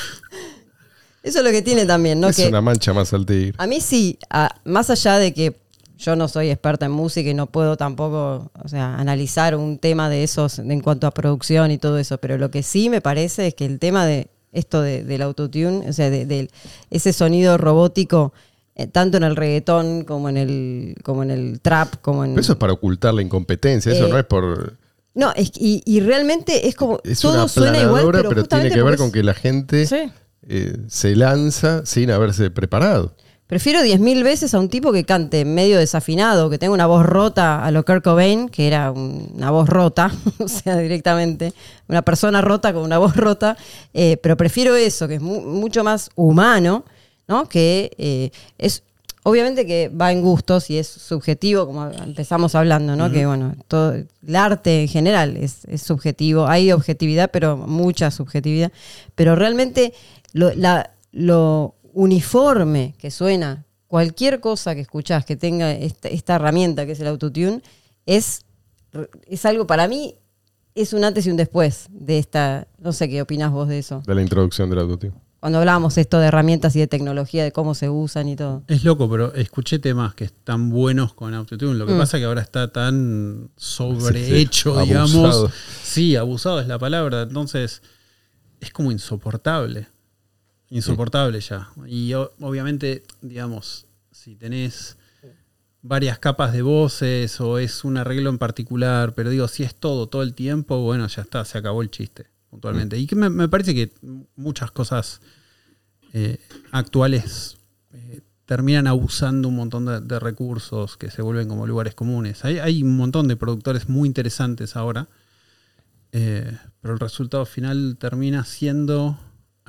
Eso es lo que tiene también, ¿no? es Que una mancha más al tigre. a mí sí, a- más allá de que yo no soy experta en música y no puedo tampoco, o sea, analizar un tema de esos en cuanto a producción y todo eso, pero lo que sí me parece es que el tema de esto de- del autotune, o sea, de, del- ese sonido robótico, eh, tanto en el reggaetón como en el, como en el trap, como en... Pero eso es para ocultar la incompetencia, eso Eh, no es por. No, es, y, y realmente es como... Es todo una suena igual, pero, pero, tiene que ver con que la gente Sí. eh, se lanza sin haberse preparado. Prefiero 10.000 veces a un tipo que cante medio desafinado, que tenga una voz rota a lo Kurt Cobain, que era un- una voz rota, o sea, directamente, una persona rota con una voz rota, eh, pero prefiero eso, que es mu- mucho más humano, ¿no? Que eh, es, obviamente que va en gustos y es subjetivo, como empezamos hablando, ¿no? Que bueno, todo, el arte en general es, es subjetivo, hay objetividad, pero mucha subjetividad, pero realmente lo, la- lo uniforme que suena cualquier cosa que escuchás que tenga esta, esta herramienta que es el autotune es, es algo para mí es un antes y un después de esta no sé qué opinás vos de eso De la introducción del autotune. cuando hablábamos esto de herramientas y de tecnología de cómo se usan y todo Es loco, pero escuché temas que están buenos con Autotune. Lo que Mm. pasa es que ahora está tan sobrehecho, Sí, sí. digamos. Abusado. Sí, abusado es la palabra. Entonces, es como insoportable. Insoportable ya. Y obviamente, digamos, si tenés varias capas de voces o es un arreglo en particular, pero digo, si es todo, todo el tiempo, bueno, ya está, se acabó el chiste, puntualmente. Y que me, me parece que muchas cosas eh, actuales eh, terminan abusando un montón de, de recursos que se vuelven como lugares comunes. Hay, hay un montón de productores muy interesantes ahora, eh, pero el resultado final termina siendo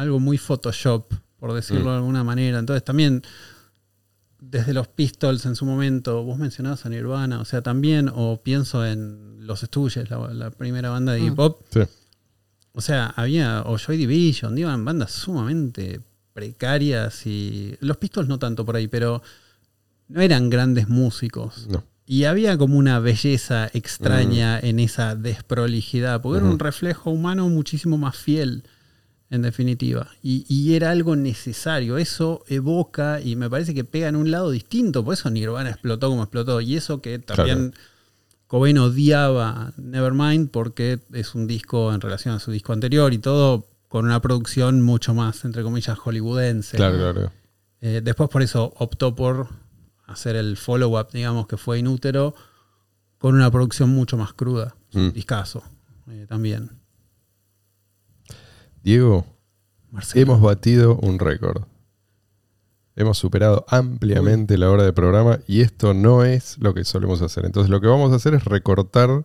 algo muy Photoshop, por decirlo de alguna manera. Entonces también, desde los Pistols en su momento, vos mencionabas a Nirvana, o sea, también, o pienso en Los Stooges, la, la primera banda de hip hop, Sí. o sea, había, o Joy Division, iban bandas sumamente precarias y. Los Pistols no tanto por ahí, pero no eran grandes músicos. No. Y había como una belleza extraña en esa desprolijidad, porque era un reflejo humano muchísimo más fiel, en definitiva. Y, y era algo necesario. Eso evoca y me parece que pega en un lado distinto. Por eso Nirvana explotó como explotó. Y eso que también Cobain odiaba Nevermind porque es un disco en relación a su disco anterior y todo con una producción mucho más, entre comillas, hollywoodense. Claro, claro. Eh, después por eso optó por hacer el follow-up, digamos, que fue Inútero, con una producción mucho más cruda. Es un Mm. discazo eh, también. Diego, Marcelo. hemos batido un récord. Hemos superado ampliamente la hora de programa y esto no es lo que solemos hacer. Entonces lo que vamos a hacer es recortar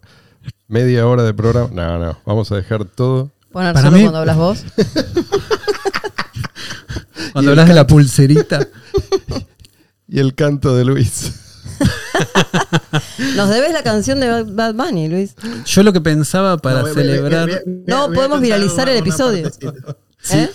media hora de programa. No, no, vamos a dejar todo. poner Para solo mí- cuando hablas vos Cuando hablas de la pulserita. Y el canto de Luis. nos debes la canción de Bad- Bunny Luis Yo lo que pensaba para No, voy- voy- celebrar. voy- voy- No, podemos viralizar el una- episodio. partecita. ¿Eh?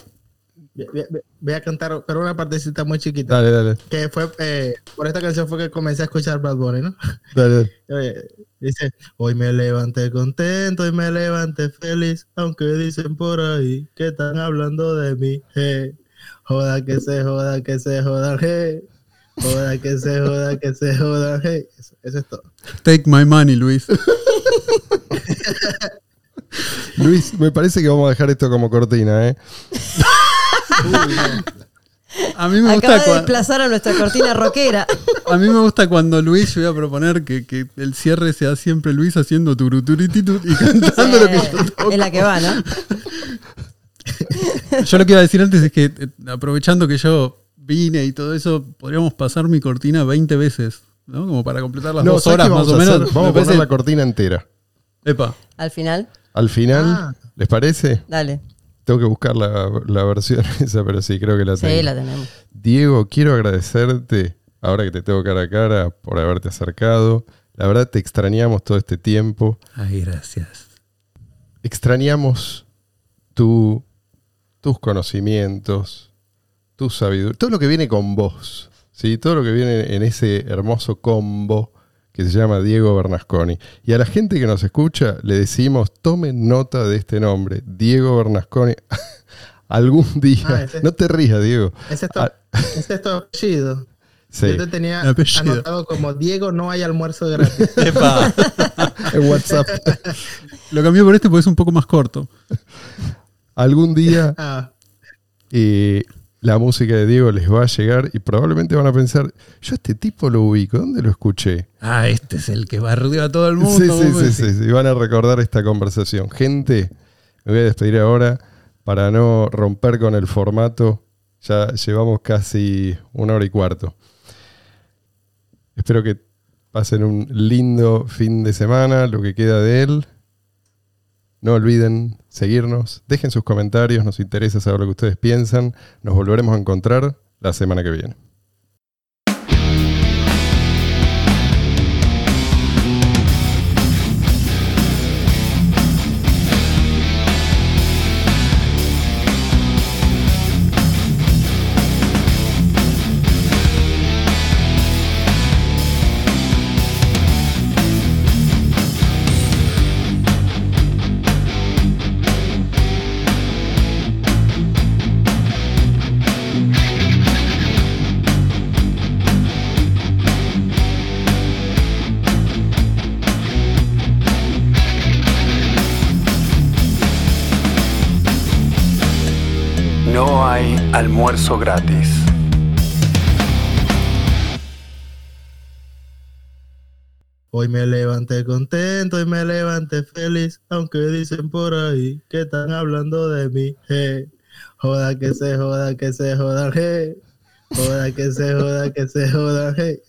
Voy- a cantar, pero una partecita muy chiquita. Dale, dale, Que fue, eh, por esta canción fue que comencé a escuchar Bad Bunny, ¿no? dale. dale. Oye, Dice, hoy me levanté contento y me levanté feliz, aunque dicen por ahí que están hablando de mí. Hey, joda que se joda, que se joda, hey. Joda que se joda, que se joda, hey. Eso, eso es todo. Take my money, Luis. Luis, me parece que vamos a dejar esto como cortina, ¿eh? A mí me Acaba gusta de desplazar a nuestra cortina rockera. a mí me gusta cuando Luis, yo voy a proponer que, que el cierre sea siempre Luis haciendo turuturititu y cantando lo que yo toco. es la que va, ¿no? Yo lo que iba a decir antes es que, eh, aprovechando que yo vine y todo eso, podríamos pasar mi cortina 20 veces, ¿no? Como para completar las dos ¿sabes horas más o menos. hacer? Vamos a poner parece- la cortina entera. Epa. Al final, Al final, Ah. ¿les parece? dale. Tengo que buscar la, la versión esa, pero sí, creo que la tengo. Sí, la tenemos. Diego, quiero agradecerte, ahora que te tengo cara a cara, por haberte acercado. La verdad, te extrañamos todo este tiempo. Ay, gracias. Extrañamos tu, tus conocimientos, tu sabiduría, todo lo que viene con vos, ¿sí? todo lo que viene en ese hermoso combo que se llama Diego Bernasconi. Y a la gente que nos escucha le decimos, tomen nota de este nombre, Diego Bernasconi. Algún día, Ah, ese- no te rías, Diego. Ese es tu, Ah, ese es tu apellido. sí, Yo te tenía Apellido. anotado como Diego, no hay almuerzo gratis. Epa. en WhatsApp. Lo cambié por este porque es un poco más corto. Algún día Ah, eh, la música de Diego les va a llegar y probablemente van a pensar, yo a este tipo lo ubico, ¿dónde lo escuché? Ah, este es el que bardeó a todo el mundo. Sí, sí, sí, sí, van a recordar esta conversación. Gente, me voy a despedir ahora para no romper con el formato. Ya llevamos casi una hora y cuarto. Espero que pasen un lindo fin de semana, lo que queda de él. No olviden seguirnos, dejen sus comentarios, nos interesa saber lo que ustedes piensan. Nos volveremos a encontrar la semana que viene. Gratis. Hoy me levanté contento y me levanté feliz, aunque dicen por ahí que están hablando de mí. Joda que se joda, que se joda, hey. Joda que se joda, que se joda, hey.